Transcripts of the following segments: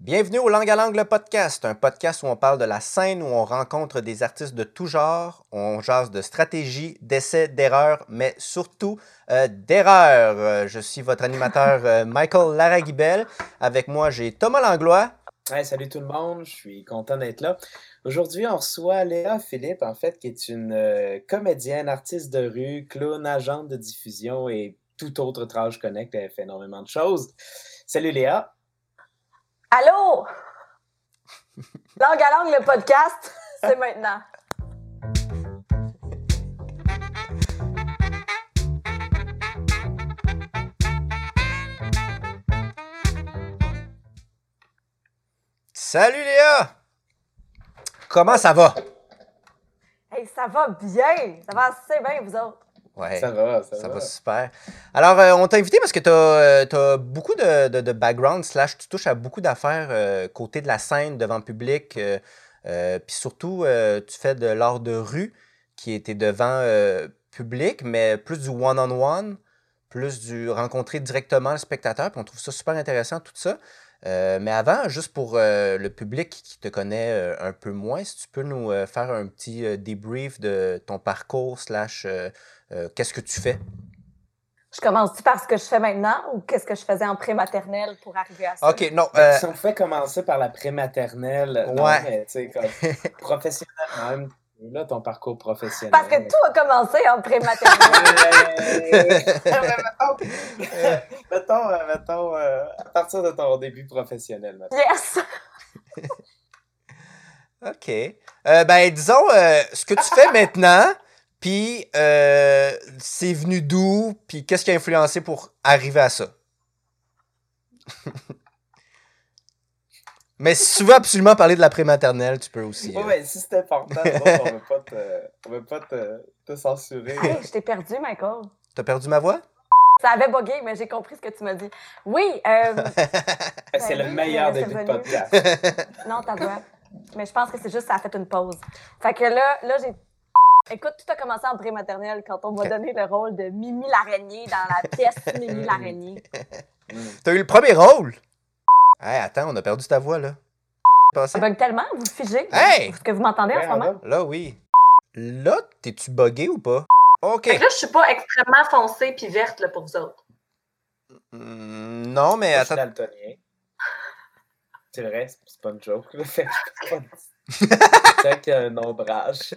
Bienvenue au Langue à Langue le podcast, un podcast où on parle de la scène, où on rencontre des artistes de tout genre, on jase de stratégie, d'essais, d'erreurs, mais surtout euh, d'erreurs. Euh, je suis votre animateur euh, Michael Laraguibel. Avec moi, j'ai Thomas Langlois. Hey, salut tout le monde, je suis content d'être là. Aujourd'hui, on reçoit Léa Philippe, en fait, qui est une euh, comédienne, artiste de rue, clown, agente de diffusion et tout autre travail connect. Elle fait énormément de choses. Salut Léa. Allô? Langue à langue, le podcast, c'est maintenant. Salut Léa! Comment ça va? Hey, ça va bien. Ça va assez bien, vous autres. Ouais, Ça va, ça, ça va. va super. Alors, euh, on t'a invité parce que tu as, beaucoup de, de- de background, slash, tu touches à beaucoup d'affaires euh, côté de la scène, devant public. euh, euh, Puis surtout, euh, tu fais de l'art de rue qui était devant euh, public, mais plus du one-on-one, plus du rencontrer directement le spectateur. Puis on trouve ça super intéressant, tout ça. Euh, mais avant, juste pour euh, le public qui te connaît euh, un peu moins, si tu peux nous euh, faire un petit euh, débrief de ton parcours, slash, euh, euh, qu'est-ce que tu fais? Je commence-tu par ce que je fais maintenant ou qu'est-ce que je faisais en pré-maternelle pour arriver à ça? OK, non. Ben, euh, Si on pouvait commencer par la prématernelle, non, Ouais. mais tu sais, comme professionnel même, là, ton parcours professionnel. Parce que tout a commencé en pré-maternelle. Mettons, euh, mettons, euh, à partir de ton début professionnel, maintenant. yes! OK. Euh, ben, disons, euh, ce que tu fais maintenant, puis euh, c'est venu d'où, puis qu'est-ce qui a influencé pour arriver à ça? Mais si tu veux absolument parler de la prématernelle, tu peux aussi. Euh. ouais, si c'est important, on veut pas te, on veut pas te, te censurer. Hey, je t'ai perdu, Michael. T'as perdu ma voix? Ça avait bugué, mais j'ai compris ce que tu m'as dit. Oui, euh, c'est le oui, meilleur c'est début de podcast. non, ta voix. Mais je pense que c'est juste ça a fait une pause. Fait que là, là j'ai. Écoute, tout a commencé en pré-maternelle quand on m'a donné le rôle de Mimi l'araignée dans la pièce Mimi l'araignée. T'as eu le premier rôle? Hey, attends, on a perdu ta voix, là. Ça bug tellement, vous figez. Hey! Est-ce que vous m'entendez en ce moment? Là, oui. Là, t'es-tu buggé ou pas? OK. Fait que là, je suis pas extrêmement foncée puis verte là, pour vous autres. Hmm, non, mais Moi, je suis attends. daltonien. C'est vrai, c'est c'est pas une joke. là. Fait que c'est pas- C'est vrai qu'il y a un ombrage.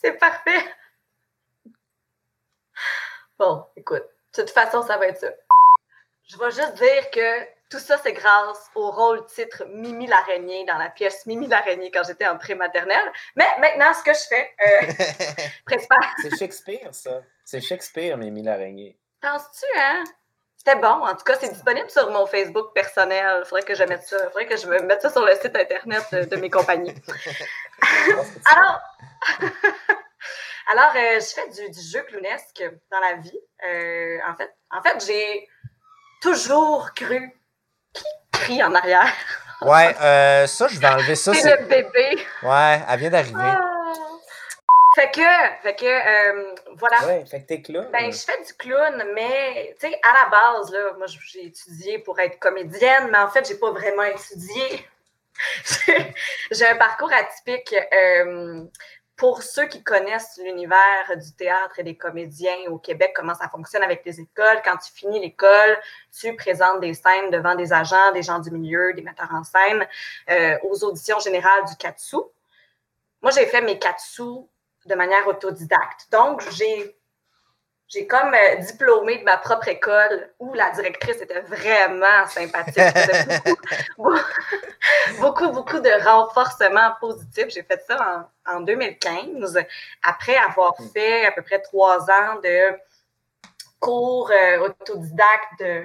C'est parfait. Bon, écoute, de toute façon, ça va être ça. Je vais juste dire que tout ça, c'est grâce au rôle titre Mimi l'araignée dans la pièce Mimi l'araignée quand j'étais en pré-maternelle. Mais maintenant, ce que je fais, euh, C'est Shakespeare, ça. C'est Shakespeare, Mimi l'araignée. penses-tu, hein? C'était bon. En tout cas, c'est disponible sur mon Facebook personnel. Faudrait que je mette ça. Faudrait que je me mette ça sur le site internet de, de mes compagnies. Alors, alors euh, je fais du, du jeu clownesque dans la vie. Euh, en fait, en fait j'ai toujours cru qui crie en arrière. Ouais, euh, ça, je vais enlever ça. C'est le bébé. Ouais, elle vient d'arriver. Ah. Fait que, fait que, euh, voilà. Ouais, fait que t'es clown. Ben, je fais du clown, mais tu sais, à la base, là, moi, j'ai étudié pour être comédienne, mais en fait, j'ai pas vraiment étudié. J'ai- j'ai un parcours atypique. euh, pour ceux qui connaissent l'univers du théâtre et des comédiens au Québec, comment ça fonctionne avec les écoles, quand tu finis l'école, tu présentes des scènes devant des agents, des gens du milieu, des metteurs en scène, euh, aux auditions générales du Katsu. Moi, j'ai fait mes Katsu de manière autodidacte. Donc, j'ai j'ai comme euh, diplômé de ma propre école où la directrice était vraiment sympathique. Beaucoup, beaucoup, beaucoup de renforcement positif. J'ai fait ça en, en 2015, après avoir fait à peu près trois ans de cours euh, autodidactes de,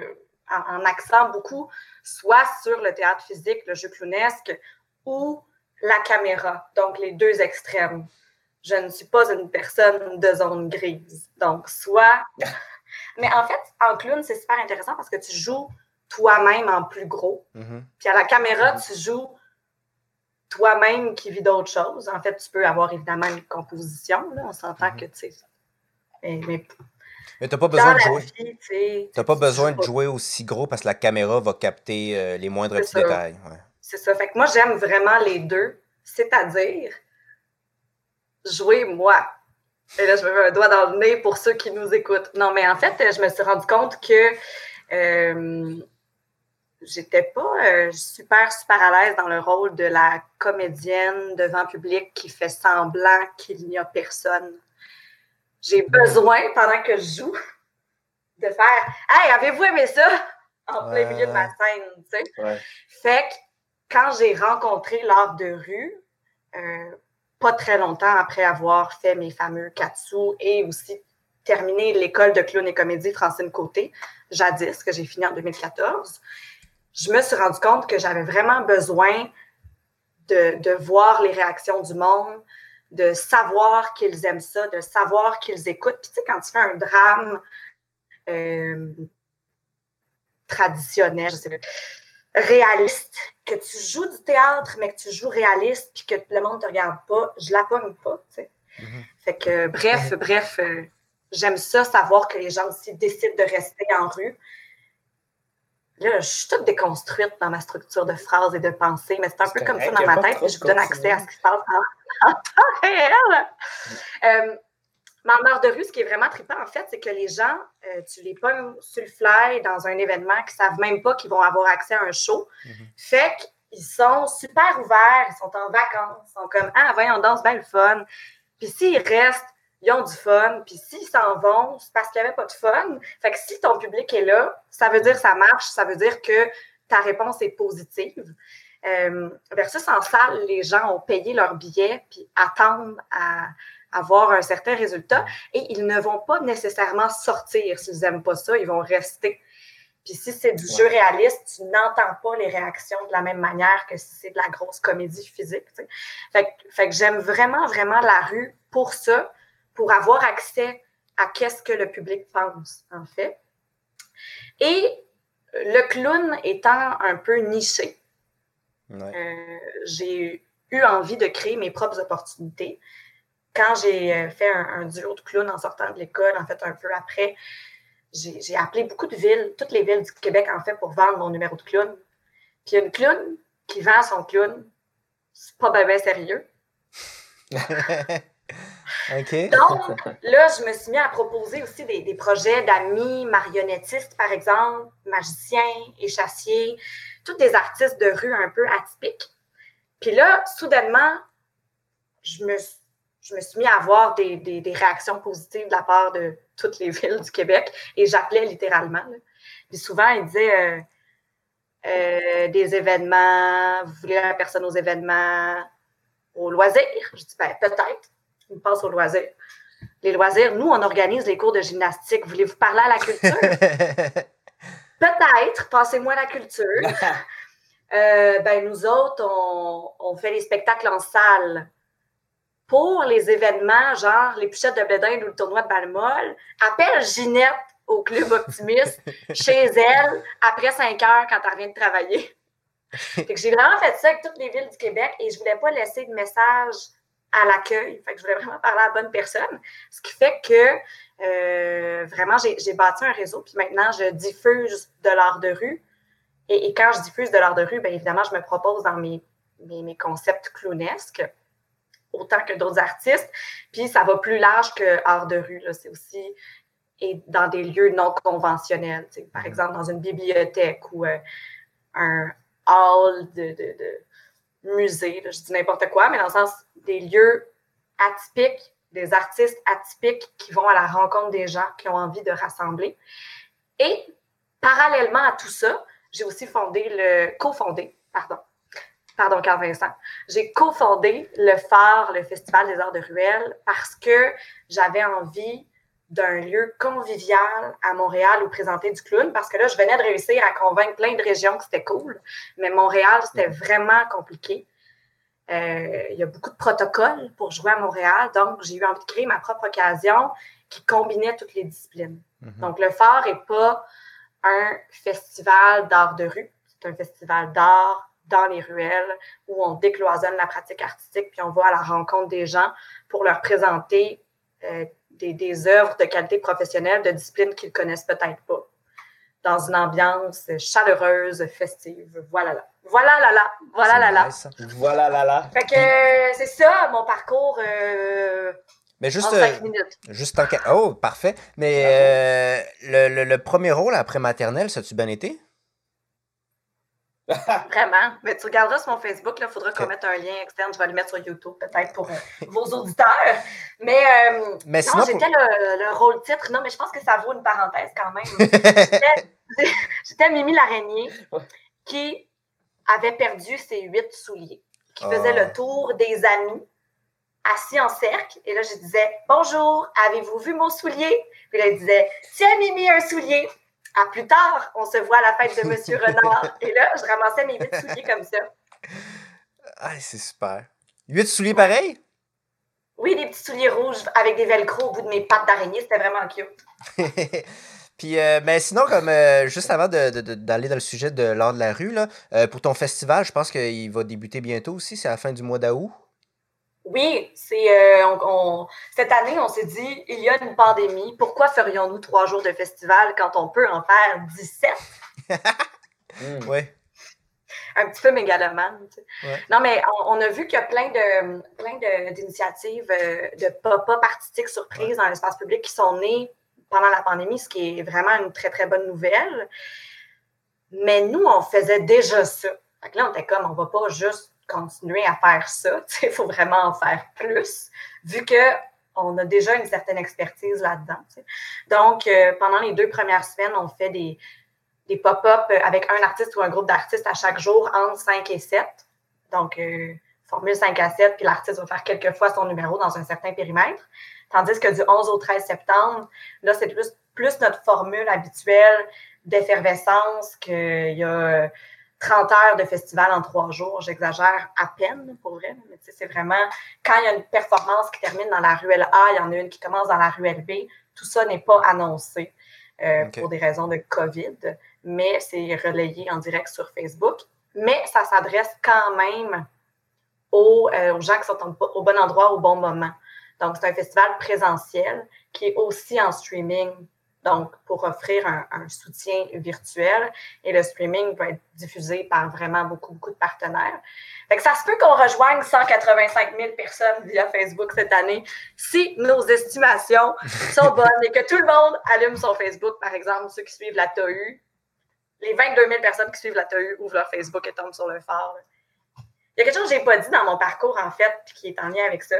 en, en accent beaucoup, soit sur le théâtre physique, le jeu clownesque, ou la caméra, donc les deux extrêmes je ne suis pas une personne de zone grise. Donc, soit. Mais en fait, en clown, c'est super intéressant parce que tu joues toi-même en plus gros. Mhm. Puis à la caméra, tu joues toi-même qui vit d'autres choses. En fait, tu peux avoir évidemment une composition. Là. On s'entend Mhm. que, tu sais. Mais, mais Mais t'as pas besoin de jouer. vie, tu sais. T'as pas besoin de jouer aussi gros parce que la caméra va capter euh, les moindres petits ça. détails. ouais. C'est ça. Fait que moi, j'aime vraiment les deux. C'est-à-dire, jouer moi. Et là, je me mets un doigt dans le nez pour ceux qui nous écoutent. Non, mais en fait, je me suis rendu compte que euh, j'étais pas euh, super, super à l'aise dans le rôle de la comédienne devant public qui fait semblant qu'il n'y a personne. J'ai besoin, pendant que je joue, de faire Hey, avez-vous aimé ça? En plein milieu de ma scène, tu sais. Ouais. Fait que quand j'ai rencontré l'art de rue, euh, pas très longtemps après avoir fait mes fameux Katsu et aussi terminé l'école de clown et comédie Francine Côté, jadis, que j'ai fini en 2014, je me suis rendu compte que j'avais vraiment besoin de, de voir les réactions du monde, de savoir qu'ils aiment ça, de savoir qu'ils écoutent. Puis tu sais, quand tu fais un drame euh, traditionnel, je sais pas, réaliste, que tu joues du théâtre, mais que tu joues réaliste, puis que le monde ne te regarde pas, je la pogne pas, tu sais. Mhm. Fait que, bref, bref, euh, j'aime ça, savoir que les gens aussi décident de rester en rue. Là, je suis toute déconstruite dans ma structure de phrases et de pensée, mais c'est un peu comme ça dans ma tête, je vous donne accès à ce qui se passe en, en temps réel. Mais en art de rue, ce qui est vraiment trippant, en fait, c'est que les gens, euh, tu les pognes sur le fly dans un événement qui ne savent même pas qu'ils vont avoir accès à un show. Mhm. Fait qu'ils sont super ouverts, ils sont en vacances, ils sont comme Ah, voyons, on danse bien le fun. Puis s'ils restent, ils ont du fun. Puis s'ils s'en vont, c'est parce qu'il n'y avait pas de fun. Fait que si ton public est là, ça veut dire que ça marche, ça veut dire que ta réponse est positive. Euh, versus en salle, les gens ont payé leur billet puis attendent à avoir un certain résultat et ils ne vont pas nécessairement sortir s'ils n'aiment pas ça, ils vont rester. Puis si c'est du jeu réaliste, tu n'entends pas les réactions de la même manière que si c'est de la grosse comédie physique. tu sais. Fait, que- fait que j'aime vraiment, vraiment la rue pour ça, pour avoir accès à qu'est-ce que le public pense, en fait. Et le clown étant un peu niché, Ouais. euh, j'ai eu envie de créer mes propres opportunités. Quand j'ai euh, fait un, un duo de clown en sortant de l'école, en fait, un peu après, j'ai appelé beaucoup de villes, toutes les villes du Québec, en fait, pour vendre mon numéro de clown. Puis il y a une clown qui vend son clown. C'est pas bien sérieux. Donc, là, je me suis mis à proposer aussi des, des projets d'amis marionnettistes, par exemple, magiciens, échassiers, tous des artistes de rue un peu atypiques. Puis là, soudainement, je me, suis- je me suis mis à avoir des, des- des réactions positives de la part de toutes les villes du Québec et j'appelais littéralement. là. Puis souvent, ils disaient euh, euh, des événements, vous voulez la personne aux événements, au loisir? Je dis, ben, peut-être. Ils me passent au loisir. Les loisirs, nous, on organise les cours de gymnastique. Voulez-vous parler à la culture? Peut-être, passez-moi la culture. Euh, ben, nous autres, on, on fait les spectacles en salle. Pour les événements, genre les Puchettes de Bédin ou le tournoi de Balmol, appelle Ginette au Club Optimiste chez elle après 5 heures quand elle revient de travailler. Fait que j'ai vraiment fait ça avec toutes les villes du Québec et je voulais pas laisser de message à l'accueil. Fait que je voulais vraiment parler à la bonne personne. Ce qui fait que euh, vraiment, j'ai bâti un réseau. Puis maintenant, je diffuse de l'art de rue. Et, et quand je diffuse de l'art de rue, bien évidemment, je me propose dans mes, mes, mes concepts clownesques, autant que d'autres artistes. Puis ça va plus large que art de rue. C'est aussi et dans des lieux non conventionnels. Par exemple, dans une bibliothèque ou euh, un hall de, de, de musée. là. Je dis n'importe quoi, mais dans le sens des lieux atypiques, des artistes atypiques qui vont à la rencontre des gens qui ont envie de rassembler. Et parallèlement à tout ça, j'ai aussi fondé le cofondé, pardon, pardon Carl Vincent, j'ai cofondé le phare, le Festival des Arts de Ruelle, parce que j'avais envie d'un lieu convivial à Montréal où présenter du clown, parce que là, je venais de réussir à convaincre plein de régions que c'était cool, mais Montréal, c'était vraiment compliqué. Euh, il y a beaucoup de protocoles pour jouer à Montréal, donc j'ai eu envie de créer ma propre occasion qui combinait toutes les disciplines. Mhm. Donc, le phare n'est pas un festival d'art de rue, c'est un festival d'art dans les ruelles où on décloisonne la pratique artistique puis on va à la rencontre des gens pour leur présenter euh, des, des œuvres de qualité professionnelle de disciplines qu'ils connaissent peut-être pas dans une ambiance chaleureuse, festive. Voilà là. Voilà là là. Voilà là là. Nice. Voilà, là, là. Fait que euh, c'est ça, mon parcours euh, Mais en juste, cinq euh, minutes. juste en... Oh, parfait. Mais euh, le, le- le premier rôle après maternelle, ça tu bien été? Vraiment. Mais tu regarderas sur mon Facebook, il faudra qu'on mette un lien externe. Je vais le mettre sur YouTube, peut-être pour vos auditeurs. Mais, euh, Mais non, sinon, pour- j'étais le, le rôle titre. Non, mais je pense que ça vaut une parenthèse quand même. J'étais- Mimi l'araignée qui avait perdu ses huit souliers, qui Oh. faisait le tour des amis assis en cercle. Et là, je disais Bonjour, avez-vous vu mon soulier? Puis là, il disait Tiens, Mimi, un soulier. À plus tard, on se voit à la fête de Monsieur Renard. Et là, je ramassais mes huit souliers comme ça. Ah, c'est super. Huit souliers pareils? Oui, des petits souliers rouges avec des velcro au bout de mes pattes d'araignée. C'était vraiment cute. Puis, euh, ben, sinon, comme euh, juste avant de- de- de- d'aller dans le sujet de l'art de la rue, là, euh, pour ton festival, je pense qu'il va débuter bientôt aussi. C'est à la fin du mois d'août. Oui, c'est euh, on- on- cette année, on s'est dit, il y a une pandémie. Pourquoi ferions-nous trois jours de festival quand on peut en faire 17? Hmm. Ouais. un petit peu mégalomane. tu sais. Ouais. Non, mais on, on a vu qu'il y a plein de plein de- d'initiatives euh, de pop-up artistiques surprises dans l'espace public qui sont nées pendant la pandémie, ce qui est vraiment une très, très bonne nouvelle. Mais nous, on faisait déjà ça. Fait que là, on était comme, on va pas juste continuer à faire ça. Il faut vraiment en faire plus, vu que on a déjà une certaine expertise là-dedans. Donc, euh, pendant les deux premières semaines, on fait des, des pop-up avec un artiste ou un groupe d'artistes à chaque jour entre 5 et 7. Donc, euh, formule 5 à 7, puis l'artiste va faire quelques fois son numéro dans un certain périmètre. Tandis que du 11 au 13 septembre, là, c'est plus, plus notre formule habituelle d'effervescence qu'il y a 30 heures de festival en trois jours. J'exagère à peine, pour vrai. Mais tu sais, c'est vraiment quand il y a une performance qui termine dans la ruelle A, il y en a une qui commence dans la ruelle B. Tout ça n'est pas annoncé euh, pour des raisons de COVID, mais c'est relayé en direct sur Facebook. Mais ça s'adresse quand même aux, euh, aux gens qui sont au bon endroit au bon moment. Donc, c'est un festival présentiel qui est aussi en streaming, donc pour offrir un, un soutien virtuel. Et le streaming peut être diffusé par vraiment beaucoup, beaucoup de partenaires. Fait que ça se peut qu'on rejoigne 185 000 personnes via Facebook cette année si nos estimations sont bonnes et que tout le monde allume son Facebook, par exemple, ceux qui suivent la TAU. Les 22 000 personnes qui suivent la TAU ouvrent leur Facebook et tombent sur le phare. Il y a quelque chose que je n'ai pas dit dans mon parcours, en fait, puis qui est en lien avec ça.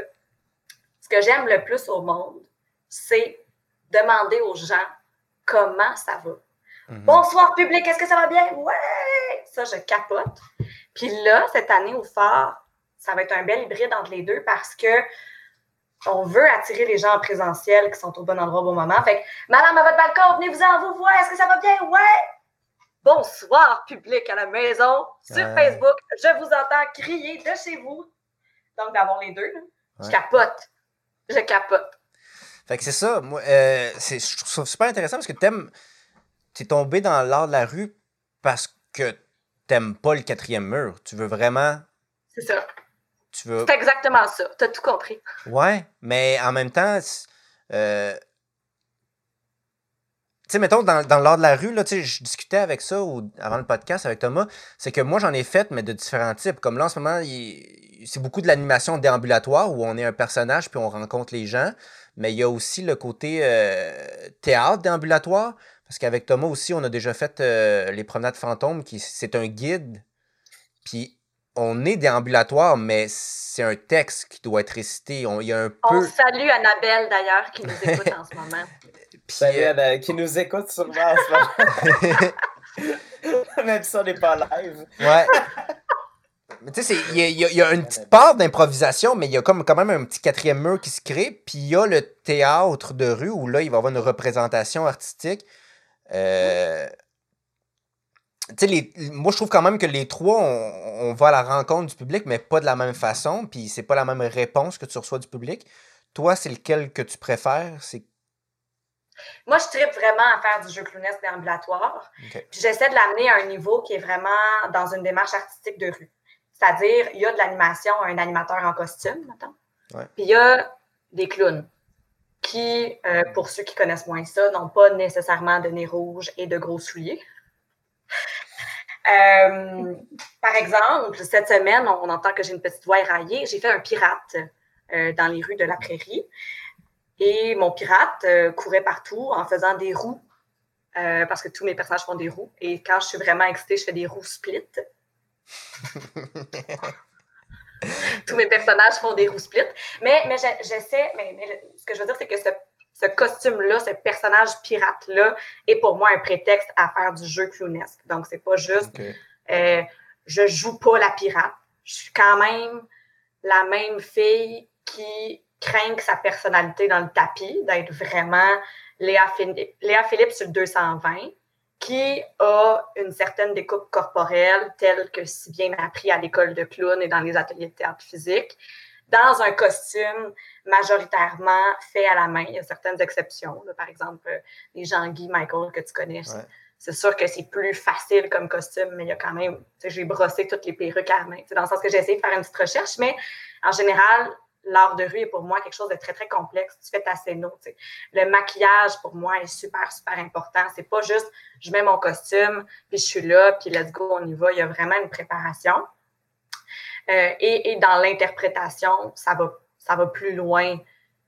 Ce que j'aime le plus au monde, c'est demander aux gens comment ça va. Mhm. Bonsoir public, est-ce que ça va bien? Ouais! Ça, je capote. Puis là, cette année au phare, ça va être un bel hybride entre les deux parce que on veut attirer les gens en présentiel qui sont au bon endroit au bon moment. Fait que, madame, à votre balcon, venez-vous-en, vous voir, est-ce que ça va bien? Ouais! Bonsoir public à la maison, sur. Facebook, je vous entends crier de chez vous. Donc, d'avoir les deux, je capote. Je capote. Fait que c'est ça. Moi, euh, c'est, je trouve ça super intéressant parce que t'aimes. T'es tombé dans l'art de la rue parce que t'aimes pas le quatrième mur. Tu veux vraiment. C'est ça. Tu veux. C'est exactement ça. T'as tout compris. Ouais, mais en même temps, euh, tu sais, mettons, dans, dans l'art de la rue, là, tu sais, je discutais avec ça au- avant le podcast avec Thomas, c'est que moi, j'en ai fait, mais de différents types. Comme là, en ce moment, il- c'est beaucoup de l'animation déambulatoire où on est un personnage puis on rencontre les gens, mais il y a aussi le côté euh, théâtre déambulatoire, parce qu'avec Thomas aussi, on a déjà fait euh, Les Promenades Fantômes, qui c'est un guide, puis on est déambulatoire, mais c'est un texte qui doit être récité. On- Il y a un On peu... salue Annabelle d'ailleurs qui nous écoute en ce moment. puis, Salut euh, Anna, qui nous écoute sûrement en ce moment. Même si on n'est pas live. Ouais. Mais tu sais, il y, a- y y une petite part d'improvisation, mais il y a comme quand même un petit quatrième mur qui se crée. Puis il y a le théâtre de rue où là, il va y avoir une représentation artistique. Euh, les- moi, je trouve quand même que les trois, on, on va à la rencontre du public, mais pas de la même façon. Puis c'est pas la même réponse que tu reçois du public. Toi, c'est lequel que tu préfères? C'est... Moi, je tripe vraiment à faire du jeu clownesque déambulatoire. Puis j'essaie de l'amener à un niveau qui est vraiment dans une démarche artistique de rue. C'est-à-dire, il y a de l'animation, un animateur en costume. Ouais. Puis il y a des clowns. qui, euh, pour ceux qui connaissent moins ça, n'ont pas nécessairement de nez rouge et de gros souliers. Euh, par exemple, cette semaine, on, entend que j'ai une petite voix éraillée. J'ai fait un pirate euh, dans les rues de la prairie. Et mon pirate courait partout en faisant des roues, parce que tous mes personnages font des roues. Et quand je suis vraiment excitée, je fais des roues split. Tous mes personnages font des roues split. Mais, mais j'essaie, mais, ce que je veux dire, c'est que ce, costume-là, ce personnage pirate-là, est pour moi un prétexte à faire du jeu clownesque. Donc, c'est pas juste euh, je joue pas la pirate. Je suis quand même la même fille qui craint sa personnalité dans le tapis, d'être vraiment Léa, Léa Philippe sur le 220 qui a une certaine découpe corporelle, telle que si bien appris à l'école de clown et dans les ateliers de théâtre physique, dans un costume majoritairement fait à la main. Il y a certaines exceptions. Par exemple, euh, les Jean-Guy Michael que tu connais. C'est sûr que c'est plus facile comme costume, mais il y a quand même, j'ai brossé toutes les perruques à la main. Dans le sens que j'ai essayé de faire une petite recherche, mais en général, l'art de rue est pour moi quelque chose de très, très complexe. Tu fais ta scène. Le maquillage, pour moi, est super, super important. C'est pas juste je mets mon costume, puis je suis là, puis let's go, on y va. Il y a vraiment une préparation. Euh, et, et, dans l'interprétation, ça va, ça va plus loin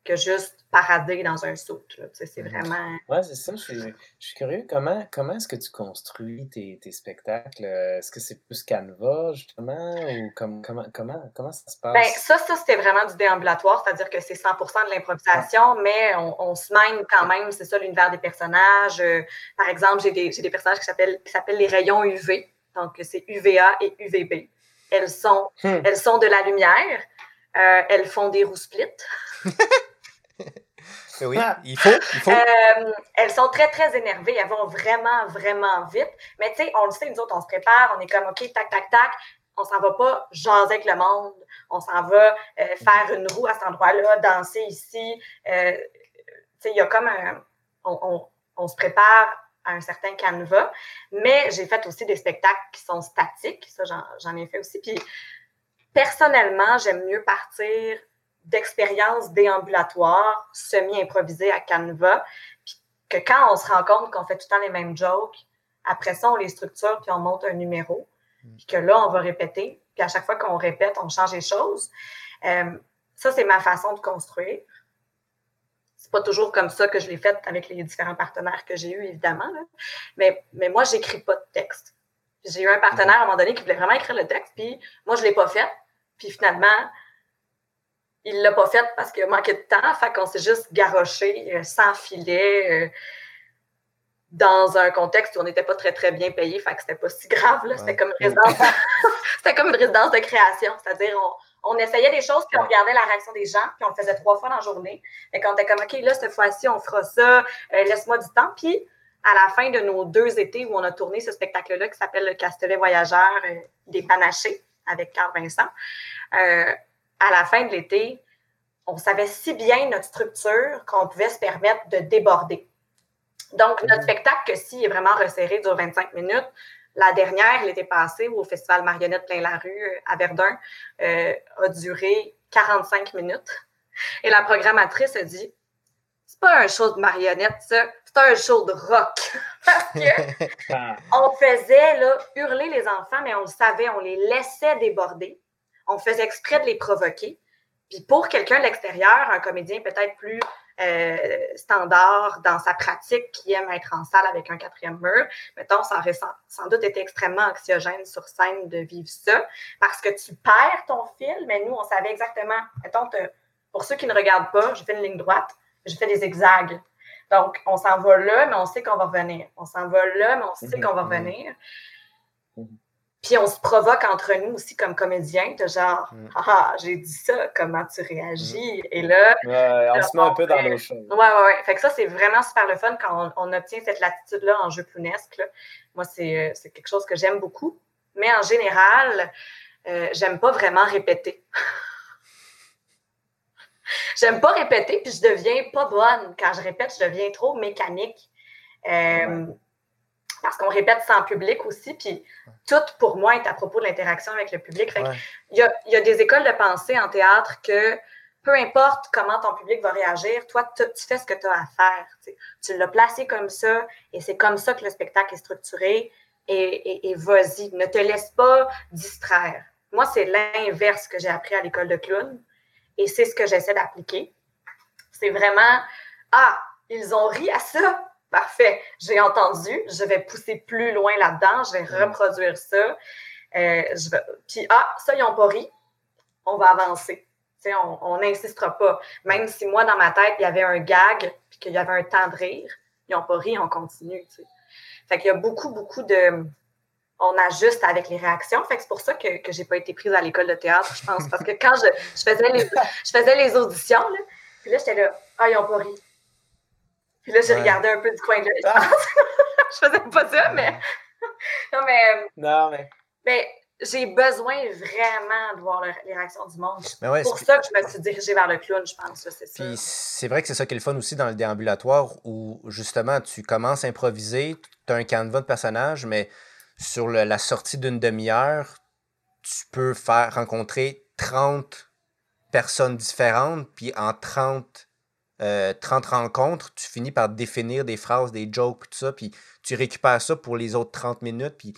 que juste parader dans un saut. C'est mhm. vraiment. Oui, c'est ça. Je suis, je suis, curieux. Comment, comment est-ce que tu construis tes, tes spectacles? Est-ce que c'est plus Canva, justement, ou comme, comment, comment, comment ça se passe? Ben, ça, ça c'était vraiment du déambulatoire, c'est-à-dire que c'est 100% de l'improvisation, mais on, on, se mène quand même, c'est ça l'univers des personnages. Euh, par exemple, j'ai des, des, personnages qui s'appellent les rayons UV. Donc, c'est UVA et UVB. Elles sont, hmm. elles sont de la lumière. Euh, elles font des roues splits. oui, ah. il faut. Il faut. Euh, elles sont très, très énervées. Elles vont vraiment, vraiment vite. Mais tu sais, on le sait, nous autres, on se prépare. On est comme, OK, tac, tac, tac. On s'en va pas jaser avec le monde. On s'en va euh, faire une roue à cet endroit-là, danser ici. Euh, tu sais, il y a comme un. On, on, se prépare à un certain canevas. Mais j'ai fait aussi des spectacles qui sont statiques. Ça, j'en ai fait aussi. Puis, personnellement, j'aime mieux partir d'expériences déambulatoires semi-improvisées à Canva, puis que quand on se rend compte qu'on fait tout le temps les mêmes jokes, après ça, on les structure, puis on monte un numéro, mm. puis que là, on va répéter, puis à chaque fois qu'on répète, on change les choses. Euh, ça, c'est ma façon de construire. C'est pas toujours comme ça que je l'ai fait avec les différents partenaires que j'ai eus, évidemment, Mais, mais moi, j'écris pas de texte. J'ai eu un partenaire à un moment donné qui voulait vraiment écrire le texte, puis moi, je l'ai pas fait. Puis finalement, il l'a pas fait parce qu'il a manqué de temps. Fait qu'on s'est juste garoché euh, sans filet euh, dans un contexte où on n'était pas très, très bien payé. Fait que c'était pas si grave. C'était comme une résidence. c'était comme une résidence de création. C'est-à-dire, on, essayait des choses, puis on regardait la réaction des gens, puis on le faisait trois fois dans la journée. Et quand on était comme, OK, là, cette fois-ci, on fera ça, euh, laisse-moi du temps. Puis, à la fin de nos deux étés où on a tourné ce spectacle-là qui s'appelle Le Castellet Voyageur des Panachés avec Carl Vincent, à la fin de l'été, on savait si bien notre structure qu'on pouvait se permettre de déborder. Donc, notre mhm. spectacle, que si est vraiment resserré, dure 25 minutes. La dernière, l'été passé, au Festival Marionnette Plein la rue euh, à Verdun, euh, a duré 45 minutes. Et la programmatrice a dit C'est pas un show de marionnette, ça, c'est un show de rock. Parce que ah. on faisait là, hurler les enfants, mais on le savait, on les laissait déborder on faisait exprès de les provoquer. Puis pour quelqu'un de l'extérieur, un comédien peut-être plus euh, standard dans sa pratique qui aime être en salle avec un quatrième mur, mettons, ça aurait sans, doute été extrêmement anxiogène sur scène de vivre ça parce que tu perds ton fil, mais nous, on savait exactement, mettons, pour ceux qui ne regardent pas, je fais une ligne droite, je fais des zigzags. Donc, on s'en va là, mais on sait qu'on va revenir. On s'en va là, mais on sait mhm. qu'on va mhm. revenir. Puis on se provoque entre nous aussi comme comédiens, de genre, mm. ah, ah, j'ai dit ça, comment tu réagis? Mm. Et là. on se met un peu dans nos choses. Ouais, ouais, ouais. Fait que ça, c'est vraiment super le fun quand on, obtient cette latitude-là en jeu plunesque. Moi, euh, c'est quelque chose que j'aime beaucoup. Mais en général, euh, j'aime pas vraiment répéter. j'aime pas répéter, puis je deviens pas bonne. Quand je répète, je deviens trop mécanique. Euh, parce qu'on répète sans public aussi, puis tout pour moi est à propos de l'interaction avec le public. il, y a, des écoles de pensée en théâtre que peu importe comment ton public va réagir, toi, tu, fais ce que tu as à faire. Tu l'as placé comme ça et c'est comme ça que le spectacle est structuré. Et, et, vas-y, ne te laisse pas distraire. Moi, c'est l'inverse que j'ai appris à l'école de clown et c'est ce que j'essaie d'appliquer. C'est vraiment, ah, ils ont ri à ça. Parfait, j'ai entendu, je vais pousser plus loin là-dedans, je vais mm. reproduire ça. Euh, je vais... Puis, ah, ça, ils n'ont pas ri, on va avancer on n'insistera pas. Même si moi, dans ma tête, il y avait un gag puis qu'il y avait un temps de rire, ils n'ont pas ri, on continue. Fait qu'il y a beaucoup, beaucoup de. On ajuste avec les réactions. Fait que c'est pour ça que, je n'ai pas été prise à l'école de théâtre, je pense. Parce que quand je, faisais, les, je faisais les auditions, là, puis là, j'étais là, ah, ils n'ont pas ri. Puis là, j'ai regardé un peu du coin de l'œil. Ah. je faisais pas ça, mais. non, mais. Non, mais. Mais j'ai besoin vraiment de voir les réactions du monde. c'est pour ça que je me suis dirigée vers le clown, je pense. C'est Puis c'est vrai que c'est ça qui est le fun aussi dans le déambulatoire où justement tu commences à improviser, tu as un canevas de personnages, mais sur la sortie d'une demi-heure, tu peux faire rencontrer 30 personnes différentes, puis en 30, 30 euh, rencontres, tu finis par définir des phrases, des jokes, tout ça, puis tu récupères ça pour les autres 30 minutes, puis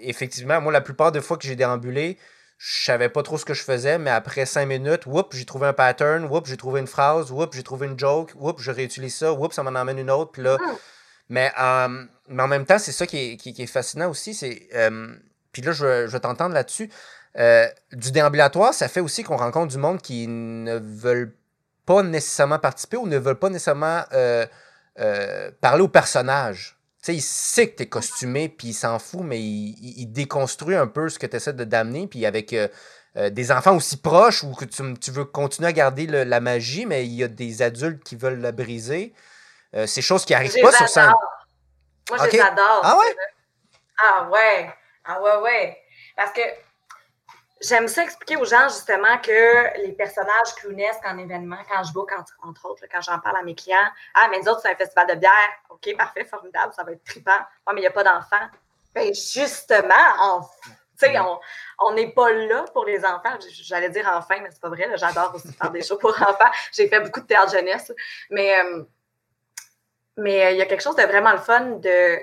Effectivement, moi, la plupart des fois que j'ai déambulé, je savais pas trop ce que je faisais, mais après cinq minutes, whoop, j'ai trouvé un pattern, whoop, j'ai trouvé une phrase, whoop, j'ai trouvé une joke, whoop, je réutilise ça, whoop, ça m'en emmène une autre, puis là. Hmm. Mais, euh, mais en même temps, c'est ça qui est, qui, est, fascinant aussi. c'est euh, Puis là, je, je vais t'entendre là-dessus. Euh, du déambulatoire, ça fait aussi qu'on rencontre du monde qui ne veulent pas nécessairement participer ou ne veulent pas nécessairement parler au personnage il sait que tu es costumé, puis il s'en fout, mais il, déconstruit un peu ce que tu essaies de d'amener. Puis avec euh, euh, des enfants aussi proches où que tu, veux continuer à garder la magie, mais il y a des adultes qui veulent la briser. Euh, c'est chose qui n'arrivent pas sur scène. Moi, je les adore. Ah ouais? Ah ouais. Ah ouais, ouais. Parce que J'aime ça expliquer aux gens justement que les personnages clownesques en événement, quand je book entre, autres, quand j'en parle à mes clients, ah, mais nous autres, c'est un festival de bière. OK, parfait, formidable, ça va être trippant. Oh, mais il n'y a pas d'enfants. Ben, justement, on on n'est pas là pour les enfants. J'allais dire enfin, mais c'est pas vrai. J'adore aussi faire des choses pour enfants. J'ai fait beaucoup de théâtre jeunesse. Mais euh, mais euh, il y a quelque chose de vraiment le fun de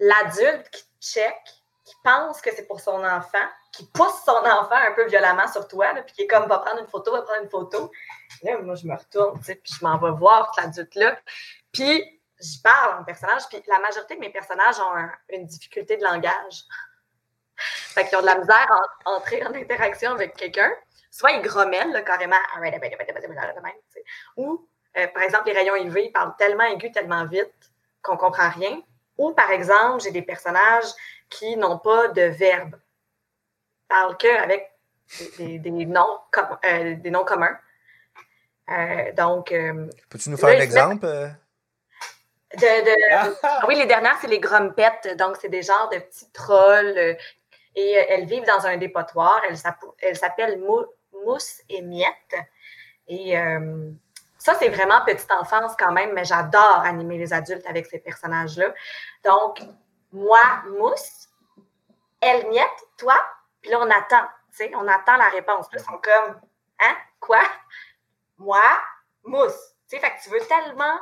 l'adulte qui check, qui pense que c'est pour son enfant, qui pousse son enfant un peu violemment sur toi, puis qui est comme va prendre une photo, va prendre une photo. Là, moi, je me retourne, puis je m'en vais voir cet adulte-là. Puis, j'y parle en personnage, puis la majorité de mes personnages ont une difficulté de langage. fait qu'ils ont de la misère à entrer en interaction avec quelqu'un. Soit ils grommellent carrément, ou, par exemple, les rayons UV, ils parlent tellement aigu, tellement vite qu'on comprend rien. Ou, par exemple, j'ai des personnages qui n'ont pas de verbe parle qu'avec des, des, noms, euh, des noms communs. Euh, donc. Euh, Peux-tu nous faire un exemple? De, ah oui, les dernières, c'est les grumpettes. Donc, c'est des genres de petits trolls. et elles vivent dans un dépotoir. Elles s'appellent Mousse et Miette. Et ça, c'est vraiment petite enfance quand même, mais j'adore animer les adultes avec ces personnages-là. Donc, moi, Mousse, elle, Miette, toi, puis là, on attend, tu sais, on attend la réponse. Puis là, ils sont comme, hein, quoi? Moi, mousse. Tu sais, fait que tu veux tellement,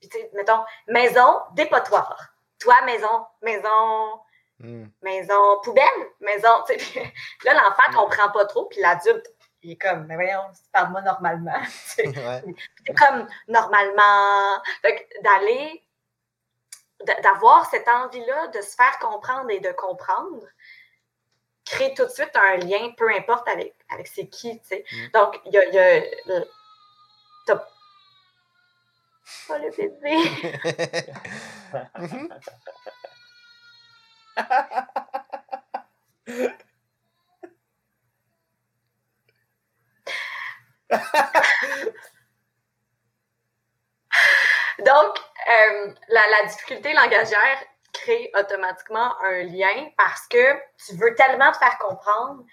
puis tu sais, mettons, maison, dépotoir. Toi, maison, maison, hmm. maison, poubelle, maison, tu sais. là, l'enfant ne comprend pas trop, puis l'adulte, il est comme, mais voyons, parle-moi normalement. C'est comme, normalement. Fait d'aller, d'avoir cette envie-là de se faire comprendre et de comprendre, crée tout de suite un lien, peu importe avec, avec c'est qui, tu sais. Mm. Donc, il y a, y a pas le bébé. Donc, euh, la, la difficulté langagière, crée automatiquement un lien parce que tu veux tellement te faire comprendre,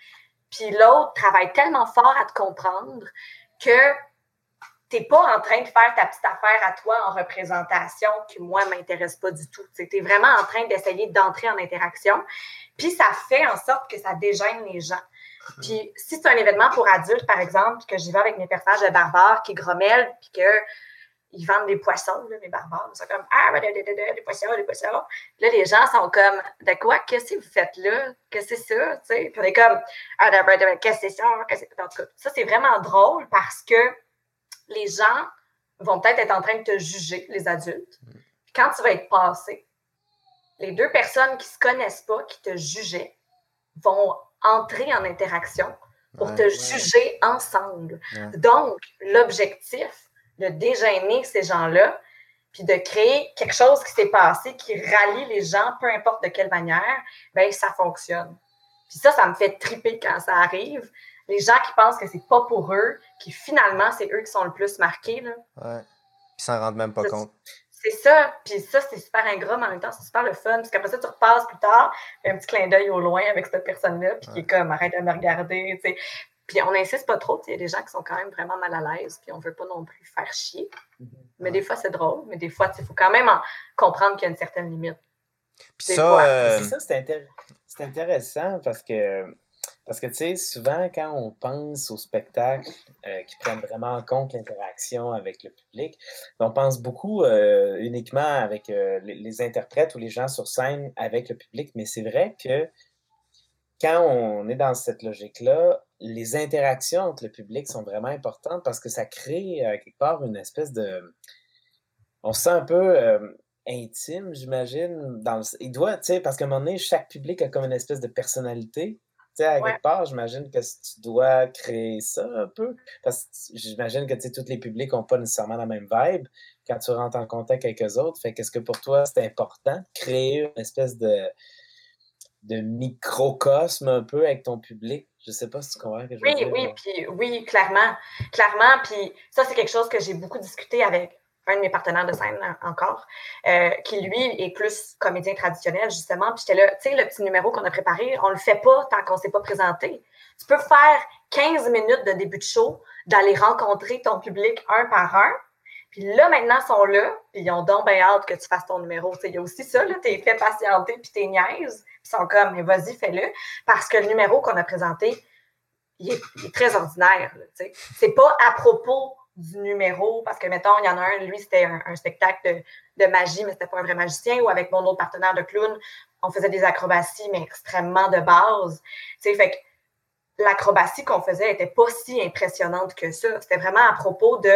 puis l'autre travaille tellement fort à te comprendre que tu n'es pas en train de faire ta petite affaire à toi en représentation qui, moi, m'intéresse pas du tout. Tu es vraiment en train d'essayer d'entrer en interaction. Puis ça fait en sorte que ça dégêne les gens. Puis si c'est un événement pour adultes, par exemple, que j'y vais avec mes personnages de barbares qui grommellent, puis qu'ils vendent des poissons, là, mes barbares. Ils sont comme Ah, ben, des poissons, des poissons. Puis là, les gens sont comme De quoi? Qu'est-ce que vous faites là? Qu'est-ce que c'est ça? Puis on est comme Ah, qu'est-ce que c'est ça? En tout cas, ça, c'est vraiment drôle parce que les gens vont peut-être être en train de te juger, les adultes. Puis quand tu vas être passé, les deux personnes qui ne se connaissent pas, qui te jugeaient, vont entrer en interaction pour te juger ensemble. Donc, l'objectif de dégêner ces gens-là, puis de créer quelque chose qui s'est passé, qui rallie les gens, peu importe de quelle manière, bien, ça fonctionne. Puis ça, ça me fait triper quand ça arrive. Les gens qui pensent que c'est pas pour eux, qui finalement, c'est eux qui sont le plus marqués. Là. Ouais. Puis s'en rendent même pas compte. C'est ça. Puis ça, c'est super ingrat, mais en même temps, c'est super le fun. Parce qu'après ça, tu repasses plus tard, un petit clin d'œil au loin avec cette personne-là, puis qui est comme arrête de me regarder. sais. Puis on n'insiste pas trop. Il y a des gens qui sont quand même vraiment mal à l'aise, puis on veut pas non plus faire chier. Mm-hmm. Mais des fois, c'est drôle, mais des fois, il faut quand même comprendre qu'il y a une certaine limite. Puis ça, euh, ça c'est intéressant parce que parce que, tu sais, souvent, quand on pense aux spectacles euh, qui prennent vraiment en compte l'interaction avec le public, on pense beaucoup euh, uniquement avec euh, les, interprètes ou les gens sur scène avec le public, mais c'est vrai que quand on est dans cette logique-là, les interactions entre le public sont vraiment importantes parce que ça crée quelque part une espèce de... On se sent un peu intime, j'imagine. Dans Il doit, tu sais, parce qu'à un moment donné, chaque public a comme une espèce de personnalité sais, à quelque part, j'imagine que tu dois créer ça un peu. Parce que j'imagine que tous les publics n'ont pas nécessairement la même vibe quand tu rentres en contact avec eux autres. Fait qu'est-ce que pour toi, c'est important de créer une espèce de, de microcosme un peu avec ton public? Je sais pas si tu comprends que je veux oui, dire. Oui, puis, oui, clairement. Clairement. Puis ça, c'est quelque chose que j'ai beaucoup discuté avec un de mes partenaires de scène encore, euh, qui lui est plus comédien traditionnel, justement. Puis j'étais là, tu sais, le petit numéro qu'on a préparé, on le fait pas tant qu'on s'est pas présenté. Tu peux faire 15 minutes de début de show, d'aller rencontrer ton public un par un. Puis là, maintenant, ils sont là, puis ils ont donc bien hâte que tu fasses ton numéro. Il y a aussi ça, tu es fait patienter, puis t'es niaise. Ils sont comme, mais vas-y, fais-le. Parce que le numéro qu'on a présenté, il est, très ordinaire. C'est pas à propos du numéro, parce que, mettons, il y en a un, lui, c'était un, spectacle de, magie, mais c'était pas un vrai magicien, ou avec mon autre partenaire de clown, on faisait des acrobaties, mais extrêmement de base. Tu sais, fait que l'acrobatie qu'on faisait n'était pas si impressionnante que ça. C'était vraiment à propos de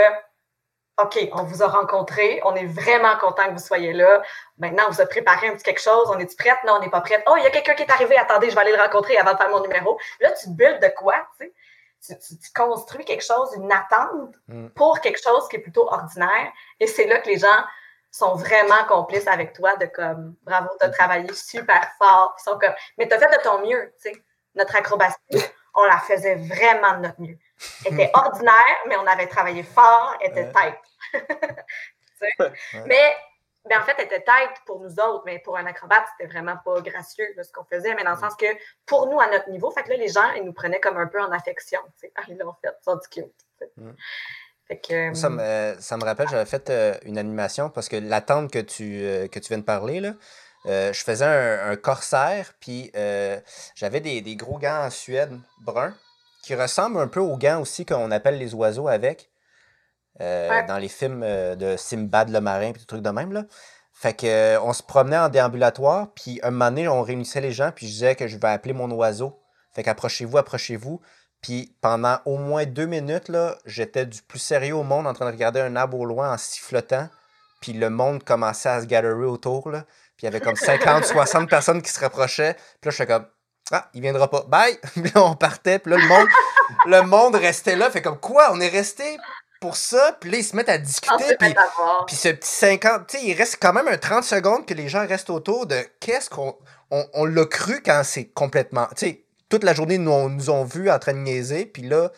OK, on vous a rencontré, on est vraiment content que vous soyez là. Maintenant, on vous a préparé un petit quelque chose, on est prête? Non, on n'est pas prête. Oh, il y a quelqu'un qui est arrivé, attendez, je vais aller le rencontrer avant de faire mon numéro. Là, tu builds de quoi, tu sais? tu, construis quelque chose, une attente mm. pour quelque chose qui est plutôt ordinaire. Et c'est là que les gens sont vraiment complices avec toi de comme bravo, tu as travaillé super fort. Ils sont comme mais tu as fait de ton mieux, tu sais. Notre acrobatie, on la faisait vraiment de notre mieux. Elle était ordinaire, mais on avait travaillé fort, elle était tête. mais mais ben, en fait, elle était tête pour nous autres, mais pour un acrobate, c'était vraiment pas gracieux ce qu'on faisait, mais dans le mm. sens que pour nous, à notre niveau, fait que là, les gens, ils nous prenaient comme un peu en affection. Ah, ils l'ont fait, ça du cute. Mm. que, ça, me, ça, me, rappelle, j'avais fait euh, une animation parce que l'attente que tu, euh, que tu viens de parler, là, euh, je faisais un, corsaire, puis j'avais des, des, gros gants en Suède bruns qui ressemblent un peu aux gants aussi qu'on appelle les oiseaux avec. Euh, dans les films euh, de Simbad le marin, puis des trucs de même. Là. Fait que, euh, on se promenait en déambulatoire, puis un moment donné, on réunissait les gens, puis je disais que je vais appeler mon oiseau. Fait qu'approchez-vous, approchez-vous. Puis pendant au moins deux minutes, là, j'étais du plus sérieux au monde en train de regarder un arbre au loin en sifflotant. Puis le monde commençait à se gatherer autour. Là. Puis il y avait comme 50, 60 personnes qui se rapprochaient. Puis là, je suis comme Ah, il viendra pas. Bye! Puis là, on partait. Puis là, le monde, le monde restait là. Fait comme quoi? On est resté pour ça, puis là, ils se mettent à discuter. Puis, puis ce petit 50, tu sais, il reste quand même un 30 secondes que les gens restent autour de qu'est-ce qu'on on, l'a cru quand c'est complètement. Tu sais, toute la journée, nous, nous ont vu en train de niaiser, puis là,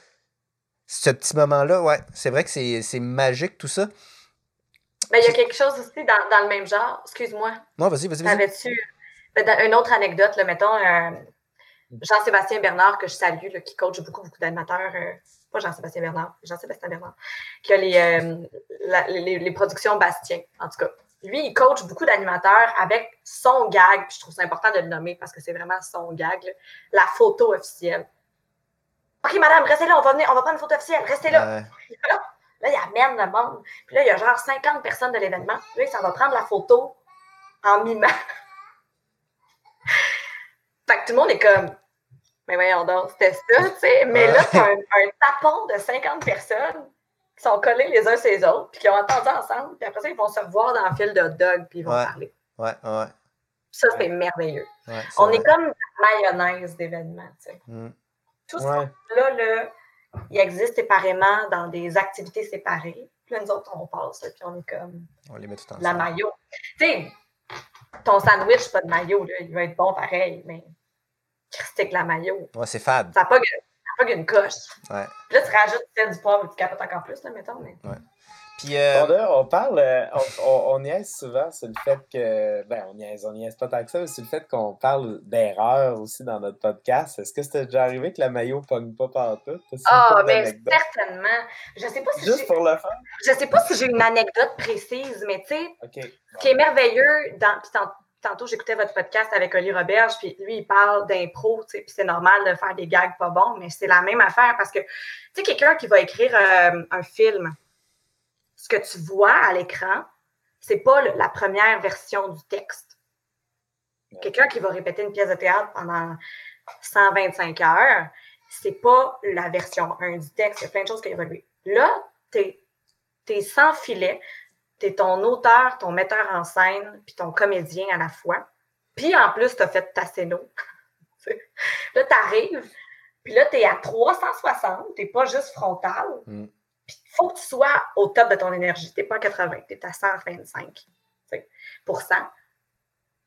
ce petit moment-là, ouais, c'est vrai que c'est magique tout ça. Mais il y a quelque chose aussi dans, dans le même genre, excuse-moi. Non, vas-y, vas-y. Vas tu ben, une autre anecdote, là, mettons, euh, Jean-Sébastien Bernard, que je salue, là, qui coach beaucoup, beaucoup d'animateurs. Euh, pas Jean-Sébastien Bernard, Jean-Sébastien Bernard, qui a euh, les, les, productions Bastien, en tout cas. Lui, il coach beaucoup d'animateurs avec son gag, puis je trouve ça important de le nommer parce que c'est vraiment son gag, la photo officielle. OK, madame, restez là, on va venir, on va prendre une photo officielle, restez là. Ouais. Là, il amène le monde. Puis là, il y a genre 50 personnes de l'événement. Là, ça va prendre la photo en mimant. fait que tout le monde est comme, mais voyons donc, c'était ça, tu sais. Mais là, c'est un, un tapon de 50 personnes qui sont collés les uns sur les autres, puis qui ont entendu ensemble. Puis après ça, ils vont se revoir dans le fil de hot dog, puis ils vont Ouais. parler. Ouais, ouais. Ça, c'est merveilleux. ouais, c'est On vrai. est comme la mayonnaise d'événements, tu sais. Mm. Tout ce Ouais. là, là, il existe séparément dans des activités séparées. Puis là, nous autres, on passe, là, puis on est comme On les met tout ensemble. la maillot. Tu sais, ton sandwich, pas de maillot, là, il va être bon pareil, mais Christique la maillot. Ouais, c'est fade. Ça n'a pas, pas qu'une coche. Ouais. Puis là, tu rajoutes peut-être du poivre et du capote encore plus, là, mettons. Mais... Puis, euh, on parle, euh, on, on, on niaise souvent sur le fait que, ben, on niaise, on niaise pas tant que ça, mais sur le fait qu'on parle d'erreurs aussi dans notre podcast. Est-ce que c'était déjà arrivé que la maillot pogne pas partout? Ah, une couple mais certainement. Je sais pas si Juste pour le fun? je sais pas si j'ai une anecdote précise, mais tu sais. Ce qui est merveilleux, dans, puis tantôt j'écoutais votre podcast avec Oli Roberge, puis lui, il parle d'impro, tu sais, puis c'est normal de faire des gags pas bons, mais c'est la même affaire parce que, tu sais, quelqu'un qui va écrire euh, un film, ce que tu vois à l'écran, c'est pas le- la première version du texte. Quelqu'un qui va répéter une pièce de théâtre pendant 125 heures, c'est pas la version 1 du texte, il y a plein de choses qui ont évolué. Là, t'es es sans filet, tu es ton auteur, ton metteur en scène, puis ton comédien à la fois. Puis en plus, tu as fait ta scéno. là, tu arrives, puis là, tu es à 360, tu pas juste frontal. Mm. Puis il faut que tu sois au top de ton énergie. Tu pas à 80, tu es à 125 tu sais, pour cent.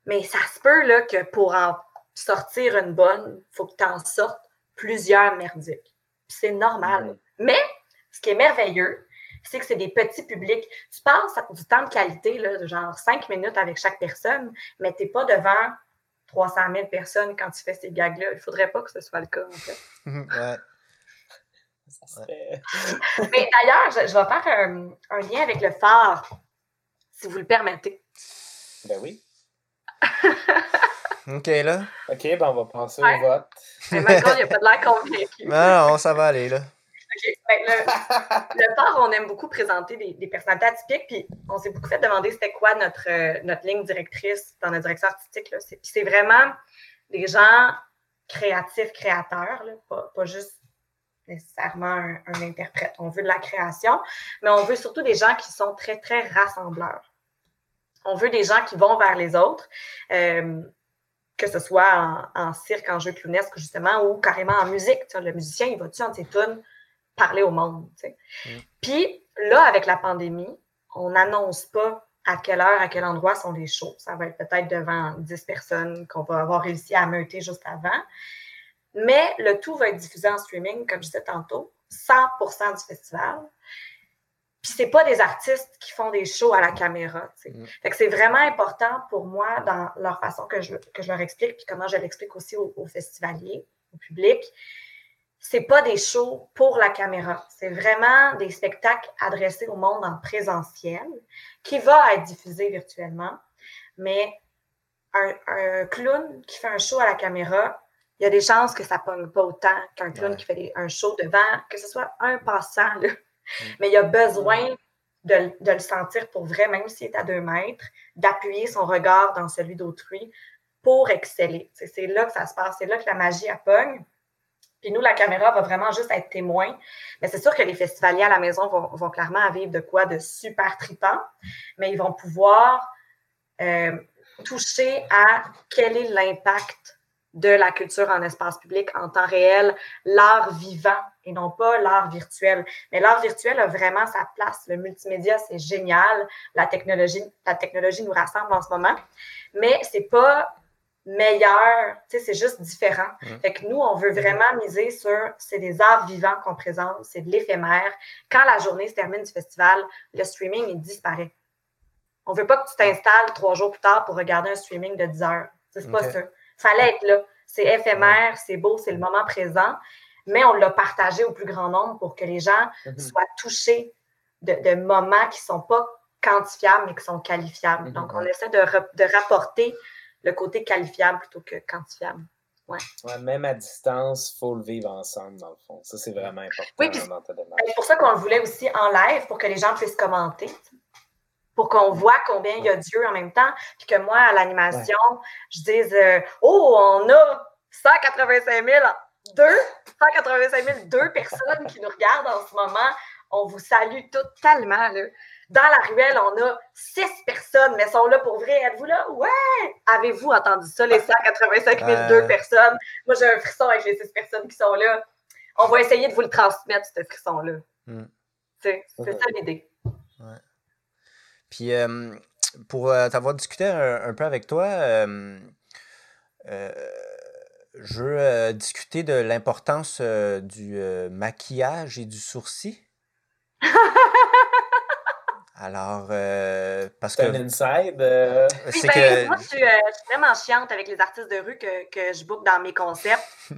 Mais ça se peut là, que pour en sortir une bonne, il faut que tu en sortes plusieurs merdiques. C'est normal. Mhm. Mais ce qui est merveilleux, c'est que c'est des petits publics. Tu passes du temps de qualité, là, de genre 5 minutes avec chaque personne, mais tu n'es pas devant 300 000 personnes quand tu fais ces gags-là. Il ne faudrait pas que ce soit le cas, en fait. ouais. Ça serait- Mais d'ailleurs, je, je vais faire un, un lien avec le phare, si vous le permettez. Ben oui. OK, là. OK, ben on va passer Ouais. au vote. Mais Michael, il n'a pas de l'air convaincu. Non, non, ça va aller, là. OK. Ben, le, on aime beaucoup présenter des, des personnalités atypiques, puis on s'est beaucoup fait demander c'était quoi notre, euh, notre ligne directrice dans notre direction artistique. Là. C'est, puis c'est vraiment des gens créatifs, créateurs, là, pas, pas juste nécessairement un, un interprète. On veut de la création, mais on veut surtout des gens qui sont très, très rassembleurs. On veut des gens qui vont vers les autres, euh, que ce soit en, en cirque, en jeu clownesque, justement, ou carrément en musique. Tu le musicien, il va-tu en ses tunes? Parler au monde? Mm. Puis là, avec la pandémie, on n'annonce pas à quelle heure, à quel endroit sont les shows. Ça va être peut-être devant 10 personnes qu'on va avoir réussi à meuter juste avant. Mais le tout va être diffusé en streaming, comme je disais tantôt, 100% du festival. Puis c'est pas des artistes qui font des shows à la caméra. Mm. Fait que c'est vraiment important pour moi dans leur façon que je, que je leur explique, puis comment je l'explique aussi aux, aux festivaliers, au public. C'est pas des shows pour la caméra. C'est vraiment des spectacles adressés au monde en présentiel, qui va être diffusé virtuellement. Mais un, un clown qui fait un show à la caméra, il y a des chances que ça pogne pas autant qu'un clown Ouais. qui fait un show devant, que ce soit un passant. là. Mais il a besoin de, de le sentir pour vrai, même s'il est à deux mètres, d'appuyer son regard dans celui d'autrui pour exceller. C'est là que ça se passe, c'est là que la magie elle pogne. Puis nous, la caméra va vraiment juste être témoin. Mais c'est sûr que les festivaliers à la maison vont, vont clairement vivre de quoi de super tripant, mais ils vont pouvoir euh, toucher à quel est l'impact de la culture en espace public en temps réel, l'art vivant et non pas l'art virtuel. Mais l'art virtuel a vraiment sa place. Le multimédia, c'est génial. La technologie, la technologie nous rassemble en ce moment. Mais c'est pas meilleur, tu sais, c'est juste différent. Mm. Fait que nous, on veut vraiment miser sur, c'est des arts vivants qu'on présente, c'est de l'éphémère. Quand la journée se termine du festival, le streaming, il disparaît. On veut pas que tu t'installes trois jours plus tard pour regarder un streaming de 10 heures. C'est pas Ok. ça. Fallait être là. C'est éphémère, c'est beau, c'est le moment présent, mais on l'a partagé au plus grand nombre pour que les gens Mhm. soient touchés de, de moments qui ne sont pas quantifiables, mais qui sont qualifiables. Donc, on essaie de rapporter le côté qualifiable plutôt que quantifiable. Ouais. même à distance, il faut le vivre ensemble, dans le fond. Ça, c'est vraiment important oui, puis dans ta démarche. C'est pour ça qu'on le voulait aussi en live, pour que les gens puissent commenter. Pour qu'on voit combien il y a Dieu en même temps. Puis que moi, à l'animation, je dise euh, Oh, on a 185 000, deux, 185 000, deux personnes qui nous regardent en ce moment. On vous salue totalement. Là. Dans la ruelle, on a six personnes, mais sont là pour vrai. Êtes-vous là? Ouais! Avez-vous entendu ça, les 185 000 deux personnes? Moi, j'ai un frisson avec les six personnes qui sont là. On va essayer de vous le transmettre, ce frisson-là. Hmm. C'est ça l'idée. Ouais. Puis, euh, pour euh, t'avoir discuté un, peu avec toi, euh, je veux discuter de l'importance du maquillage et du sourcil. Alors, euh, parce que. un inside. Euh... C'est ben, que... Moi, je suis, euh, je suis, vraiment chiante avec les artistes de rue que, que je book dans mes concepts.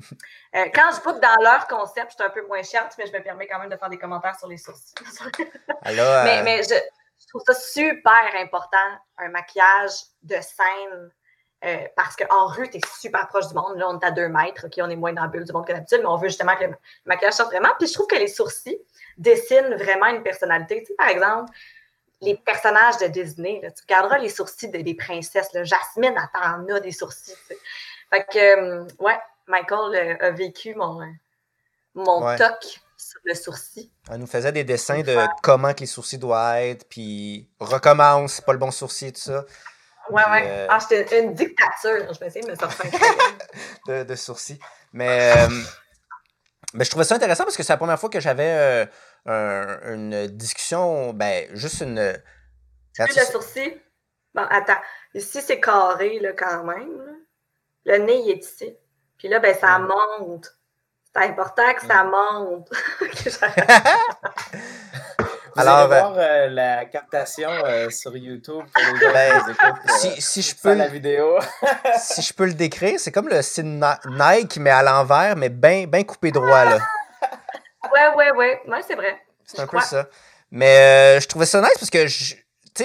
Euh, quand je book dans leur concept, je suis un peu moins chiante, mais je me permets quand même de faire des commentaires sur les sourcils. Alors, mais, mais je, je, trouve ça super important, un maquillage de scène. parce qu'en rue, tu es super proche du monde. Là, on est à deux mètres. OK, on est moins dans la bulle du monde que d'habitude, mais on veut justement que le maquillage sorte vraiment. Puis je trouve que les sourcils dessinent vraiment une personnalité. Tu sais, par exemple, les personnages de Disney. tu regarderas les sourcils des princesses. Là. Jasmine, elle a des sourcils. Fait que, euh, ouais, Michael euh, a vécu mon, euh, mon toc sur le sourcil. Elle nous faisait des dessins de comment que les sourcils doivent être, puis recommence, c'est pas le bon sourcil, tout ça. Ouais, ouais. Ah, c'était une dictature. Je vais essayer de me sortir de, de sourcils. Mais, mais je trouvais ça intéressant parce que c'est la première fois que j'avais une discussion, ben, juste une. Tu le sourcil? Bon, attends. Ici, c'est carré, là, quand même. Le nez, il est ici. Puis là, ben, ça monte. C'est important que ça monte. Vous Alors, allez voir euh, la captation euh, sur YouTube pour les gens ben, qui écoutent, si, euh, si je peux la vidéo. si je peux le décrire, c'est comme le signe Nike, mais à l'envers, mais bien ben coupé droit. Là. Ouais, ouais, ouais. Ouais, c'est vrai. C'est un peu ça. Mais euh, je trouvais ça nice parce que je,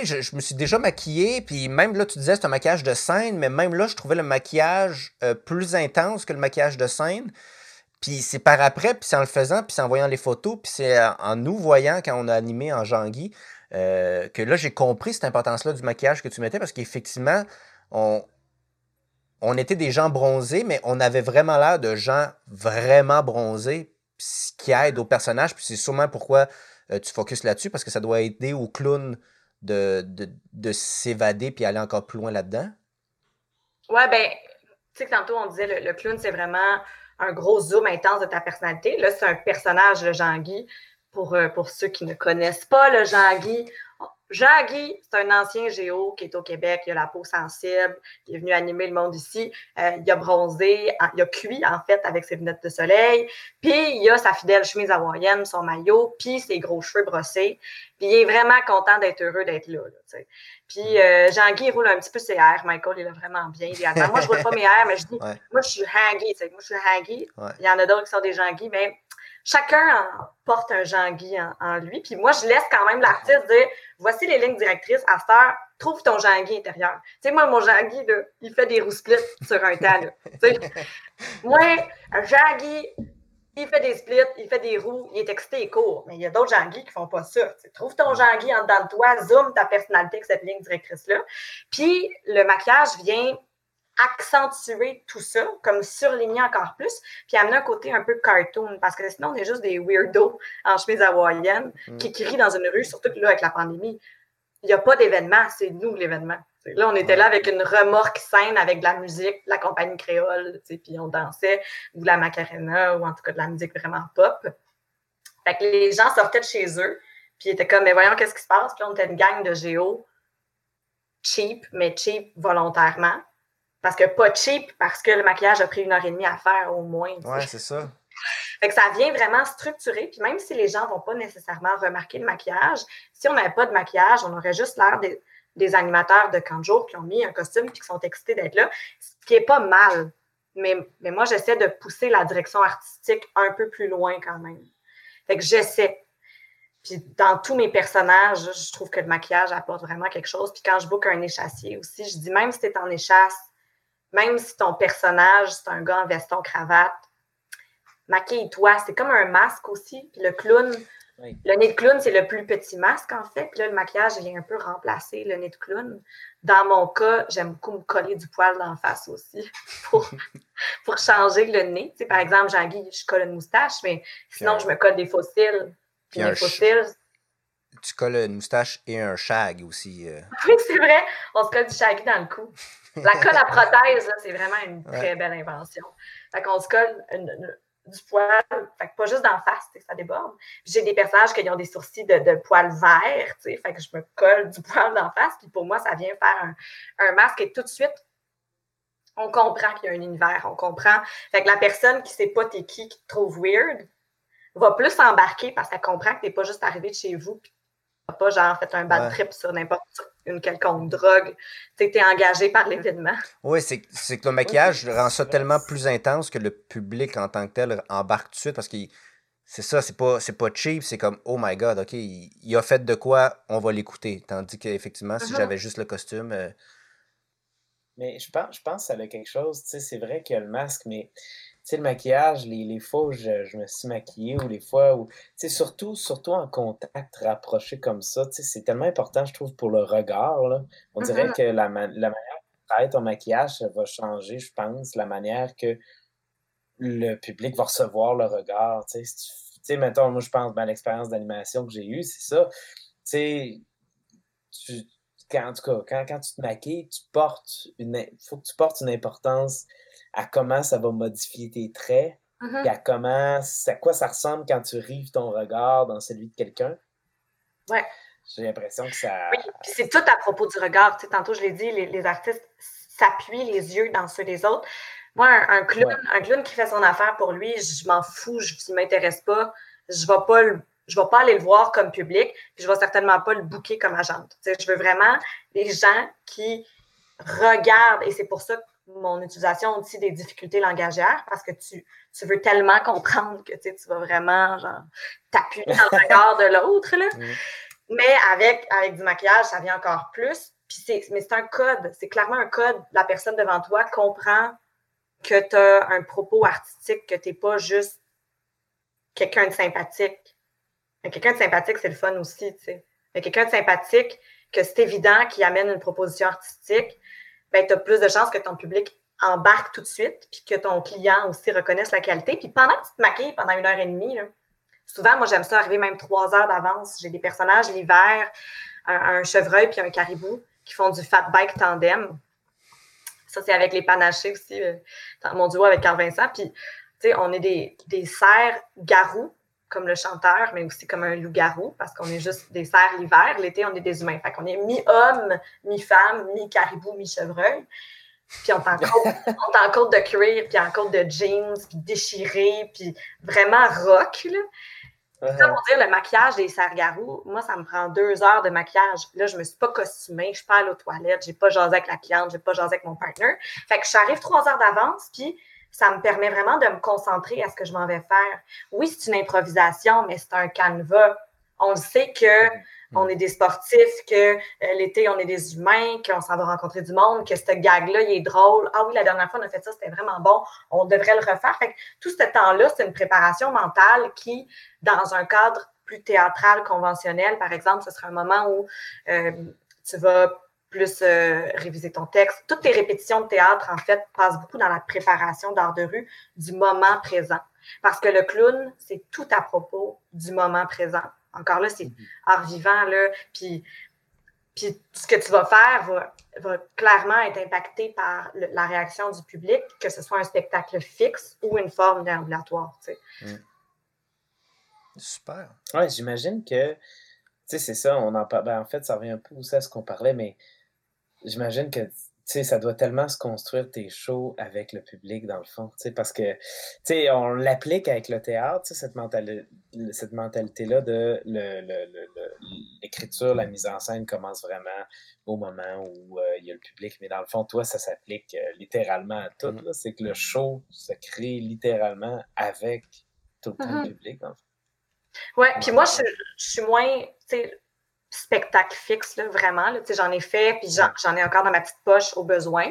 je, je me suis déjà maquillé, puis même là, tu disais c'est un maquillage de scène, mais même là, je trouvais le maquillage euh, plus intense que le maquillage de scène. Puis c'est par après, puis c'est en le faisant, puis c'est en voyant les photos, puis c'est en nous voyant quand on a animé en Jean-Guy, euh, que là, j'ai compris cette importance-là du maquillage que tu mettais parce qu'effectivement, on, on était des gens bronzés, mais on avait vraiment l'air de gens vraiment bronzés ce qui aide au personnage. Puis c'est sûrement pourquoi euh, tu focuses là-dessus, parce que ça doit aider au clown de, de, s'évader puis aller encore plus loin là-dedans. Ouais, ben, tu sais, tantôt on disait le clown, c'est vraiment un gros zoom intense de ta personnalité. Là, c'est un personnage, le Jean-Guy. Pour, euh, pour ceux qui ne connaissent pas le Jean-Guy, Jean-Guy, c'est un ancien géo qui est au Québec. Il a la peau sensible. Il est venu animer le monde ici. Euh, il a bronzé, il a cuit, en fait, avec ses lunettes de soleil. Puis, il a sa fidèle chemise hawaïenne, son maillot, puis ses gros cheveux brossés. Puis, il est vraiment content d'être heureux d'être là. Puis, euh, Jean-Guy, roule un petit peu ses airs. Michael, il est vraiment bien, Moi, je ne roule pas mes airs, mais je dis, moi, je suis Hangy. Moi, je suis. Il y en a d'autres qui sont des Jean-Guy, mais chacun porte un Jean-Guy en, lui. Puis moi, je laisse quand même l'artiste dire voici les lignes directrices à faire, trouve ton Jean-Guy intérieur. Tu sais, moi, mon Jean-Guy, il fait des roues splits sur un tas. moi, un Jean-Guy, il fait des splits, il fait des roues, il est excité et court. Mais il y a d'autres Jean-Guy qui ne font pas ça. trouve ton Jean-Guy en dedans de toi, zoom ta personnalité avec cette ligne directrice-là. Puis le maquillage vient accentuer tout ça, comme surligner encore plus, puis amener un côté un peu cartoon, parce que sinon, on est juste des weirdos en chemise hawaïenne mm. qui crient dans une rue, surtout que là, avec la pandémie, il n'y a pas d'événement, c'est nous l'événement. Là, on était là avec une remorque scène avec de la musique, la compagnie créole, puis on dansait, ou la macarena, ou en tout cas de la musique vraiment pop. Fait que les gens sortaient de chez eux, puis ils étaient comme, mais voyons, qu'est-ce qui se passe? Puis on était une gang de géo cheap, mais cheap volontairement. Parce que pas cheap, parce que le maquillage a pris une heure et demie à faire au moins. Ouais, c'est ça. Fait que ça vient vraiment structurer. Puis même si les gens ne vont pas nécessairement remarquer le maquillage, si on n'avait pas de maquillage, on aurait juste l'air des, animateurs de Kanjo qui ont mis un costume et qui sont excités d'être là, ce qui n'est pas mal. Mais, moi, j'essaie de pousser la direction artistique un peu plus loin quand même. Fait que j'essaie. Puis dans tous mes personnages, je trouve que le maquillage apporte vraiment quelque chose. Puis quand je book un échassier aussi, je dis même si tu es en échasse, même si ton personnage, c'est un gars en veston cravate, maquille-toi. C'est comme un masque aussi. Puis le clown, le nez de clown, c'est le plus petit masque, en fait. Puis là, le maquillage vient un peu remplacer le nez de clown. Dans mon cas, j'aime beaucoup me coller du poil d'en face aussi pour, pour changer le nez. Tu par exemple, Jean-Guy, je colle une moustache, mais sinon, je me colle des fossiles. Puis les fossiles. Tu colles une moustache et un shag aussi. Euh. Oui, c'est vrai. On se colle du shaggy dans le cou. La colle à prothèse, c'est vraiment une très belle invention. Fait qu'on se colle une, du poil, fait pas juste d'en face, ça déborde. J'ai des personnages qui ont des sourcils de, de poils verts, fait que je me colle du poil d'en face, puis pour moi, ça vient faire un, masque et tout de suite, on comprend qu'il y a un univers, on comprend. Fait que la personne qui sait pas t'es qui, qui te trouve weird, va plus embarquer parce qu'elle comprend que t'es pas juste arrivé de chez vous, pas genre fait un bad trip sur n'importe une quelconque drogue. Tu es engagé par l'événement. Oui, c'est que le maquillage rend ça tellement plus intense que le public en tant que tel embarque tout de suite parce que c'est ça, c'est pas, pas cheap, c'est comme oh my god, ok, il, a fait de quoi, on va l'écouter. Tandis qu'effectivement, si mm-hmm. j'avais juste le costume. Euh, mais je pense, je pense que ça a quelque chose, tu sais, c'est vrai qu'il y a le masque, mais sais, le maquillage, les, les fois où je, me suis maquillée ou les fois où, tu sais, surtout, surtout en contact rapproché comme ça, tu sais, c'est tellement important, je trouve, pour le regard, là. On dirait mm-hmm. que la, la manière de faire ton maquillage, ça va changer, je pense, la manière que le public va recevoir le regard, tu sais. Tu sais, mettons, moi, je pense, ben, l'expérience d'animation que j'ai eue, c'est ça. Tu sais, quand, en tout cas, quand, quand tu te maquilles, tu portes une, faut que tu portes une importance à comment ça va modifier tes traits, mm-hmm. et à comment, à quoi ça ressemble quand tu rives ton regard dans celui de quelqu'un. Ouais. J'ai l'impression que ça. Oui, puis c'est tout à propos du regard. Tu sais, tantôt, je l'ai dit, les, artistes s'appuient les yeux dans ceux des autres. Moi, un, clown, un clown qui fait son affaire pour lui, je m'en fous, je ne m'intéresse pas. Je ne vais pas je vais pas aller le voir comme public, puis je vais certainement pas le booker comme agente. Tu sais, je veux vraiment des gens qui regardent, et c'est pour ça que mon utilisation aussi des difficultés langagières parce que tu, tu veux tellement comprendre que tu vas vraiment genre t'appuyer dans le regard de l'autre. Mais avec, avec du maquillage, ça vient encore plus. Puis mais c'est un code, c'est clairement un code. La personne devant toi comprend que tu as un propos artistique, que tu n'es pas juste quelqu'un de sympathique. Quelqu'un de sympathique, c'est le fun aussi, tu sais. Quelqu'un de sympathique, que c'est évident qu'il amène une proposition artistique, ben, tu as plus de chances que ton public embarque tout de suite, puis que ton client aussi reconnaisse la qualité. Puis pendant que tu te maquilles pendant une heure et demie, souvent, moi, j'aime ça arriver même trois heures d'avance. J'ai des personnages l'hiver, un, chevreuil puis un caribou qui font du fat bike tandem. Ça, c'est avec les panachés aussi, euh, mon duo avec Carl Vincent. Puis, tu sais, on est des, des cerfs garous comme le chanteur, mais aussi comme un loup-garou, parce qu'on est juste des cerfs l'hiver. L'été, on est des humains. Fait qu'on est mi-homme, mi-femme, mi-caribou, mi-chevreuil. Puis on est en côte, de cuir, puis en côte de jeans, puis déchiré, puis vraiment rock, là. Ça pour dire, le maquillage des cerfs-garous, moi, ça me prend deux heures de maquillage. Là, je me suis pas costumée, je suis pas allée aux toilettes, j'ai pas jasé avec la cliente, j'ai pas jasé avec mon partner. Fait que j'arrive trois heures d'avance, puis ça me permet vraiment de me concentrer à ce que je m'en vais faire. Oui, c'est une improvisation, mais c'est un canevas. On sait que on est des sportifs, que euh, l'été, on est des humains, qu'on s'en va rencontrer du monde, que ce gag-là, il est drôle. Ah oui, la dernière fois, on a fait ça, c'était vraiment bon. On devrait le refaire. Fait que tout ce temps-là, c'est une préparation mentale qui, dans un cadre plus théâtral, conventionnel, par exemple, ce sera un moment où euh, tu vas plus euh, réviser ton texte. Toutes tes répétitions de théâtre, en fait, passent beaucoup dans la préparation d'art de rue du moment présent. Parce que le clown, c'est tout à propos du moment présent. Encore là, c'est mm-hmm. art vivant, là. Puis, puis ce que tu vas faire va, clairement être impacté par la réaction du public, que ce soit un spectacle fixe ou une forme déambulatoire. Tu sais. Mm. Super. Oui, j'imagine que, tu sais, c'est ça, on en parle. Ben, en fait, ça revient un peu aussi à ce qu'on parlait, mais j'imagine que ça doit tellement se construire tes shows avec le public, dans le fond, parce que on l'applique avec le théâtre, cette, cette mentalité-là de l'écriture, la mise en scène commence vraiment au moment où euh, il y a le public, mais dans le fond, toi, ça s'applique euh, littéralement à tout. Mm-hmm. C'est que le show se crée littéralement avec tout le temps le mm-hmm. public, dans le fond. Oui, puis moi, je, je suis moins, spectacle fixe, là, vraiment. J'en ai fait, puis j'en ai encore dans ma petite poche au besoin.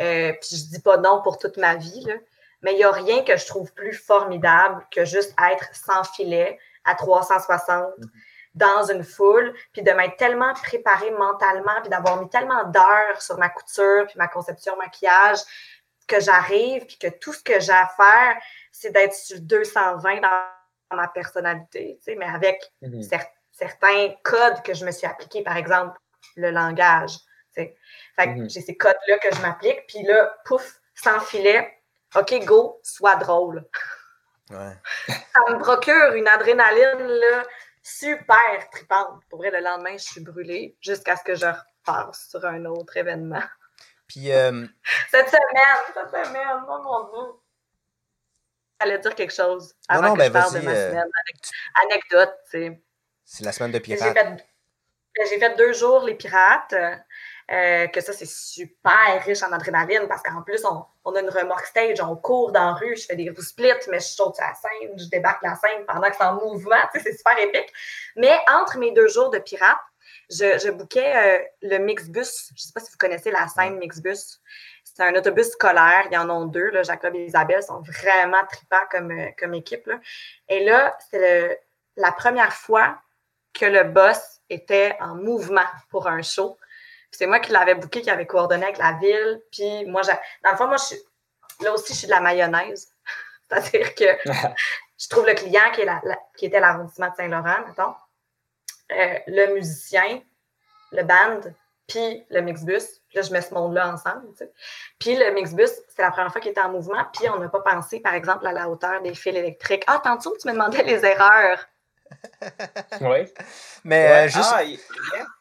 Euh, puis je dis pas non pour toute ma vie, là. mais il n'y a rien que je trouve plus formidable que juste être sans filet à 360 mm-hmm. dans une foule, puis de m'être tellement préparée mentalement, puis d'avoir mis tellement d'heures sur ma couture, puis ma conception maquillage, que j'arrive, puis que tout ce que j'ai à faire, c'est d'être sur 220 dans ma personnalité, tu sais, mais avec mm-hmm. certains codes que je me suis appliqués, par exemple, le langage. Fait que mm-hmm. j'ai ces codes-là que je m'applique, puis là, pouf, sans filet, OK, go, sois drôle. Ouais. Ça me procure une adrénaline là, super tripante. Pour vrai, le lendemain, je suis brûlée jusqu'à ce que je repasse sur un autre événement. Puis. Euh, cette semaine, cette semaine, oh mon Dieu. J'allais dire quelque chose avant non, non, que ben, je parle de ma euh, semaine. Anecdote, tu sais. C'est la semaine de pirates. J'ai fait, deux jours les pirates. Euh, que ça, c'est super riche en adrénaline parce qu'en plus, on, a une remorque stage, on court dans la rue, je fais des roues splits, mais je saute sur la scène, je débarque la scène pendant que c'est en mouvement, tu sais, c'est super épique. Mais entre mes deux jours de pirates, je, je bouquais euh, le Mixbus. Je ne sais pas si vous connaissez la scène Mixbus. C'est un autobus scolaire. Il y en a deux. Là. Jacob et Isabelle sont vraiment tripants comme, euh, comme équipe. Là. Et là, c'est la première fois que le boss était en mouvement pour un show c'est moi qui l'avais booké, qui avait coordonné avec la ville. Puis moi, dans le fond, moi, je suis, là aussi, je suis de la mayonnaise. C'est-à-dire que je trouve le client qui, est la, qui était l'arrondissement de Saint-Laurent, mettons, euh, le musicien, le band, puis le mixbus. Puis là, je mets ce monde-là ensemble. Puis le mixbus, c'est la première fois qu'il était en mouvement. Puis on n'a pas pensé, par exemple, à la hauteur des fils électriques. Ah, tantôt, tu me demandais les erreurs. Oui. Mais euh, juste, ah,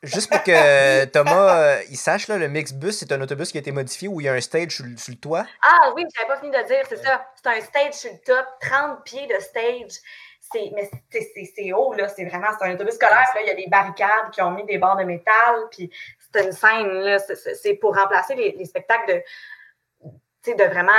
juste pour que Thomas euh, il sache, là, le Mixbus, c'est un autobus qui a été modifié où il y a un stage sur, le toit. Ah oui, j'avais pas fini de dire, c'est ça. C'est un stage sur le top, 30 pieds de stage. C'est, mais c'est, haut, là. C'est vraiment, c'est un autobus scolaire. Là, il y a des barricades qui ont mis des barres de métal. Puis c'est une scène, là. C'est, pour remplacer les, les spectacles de, de vraiment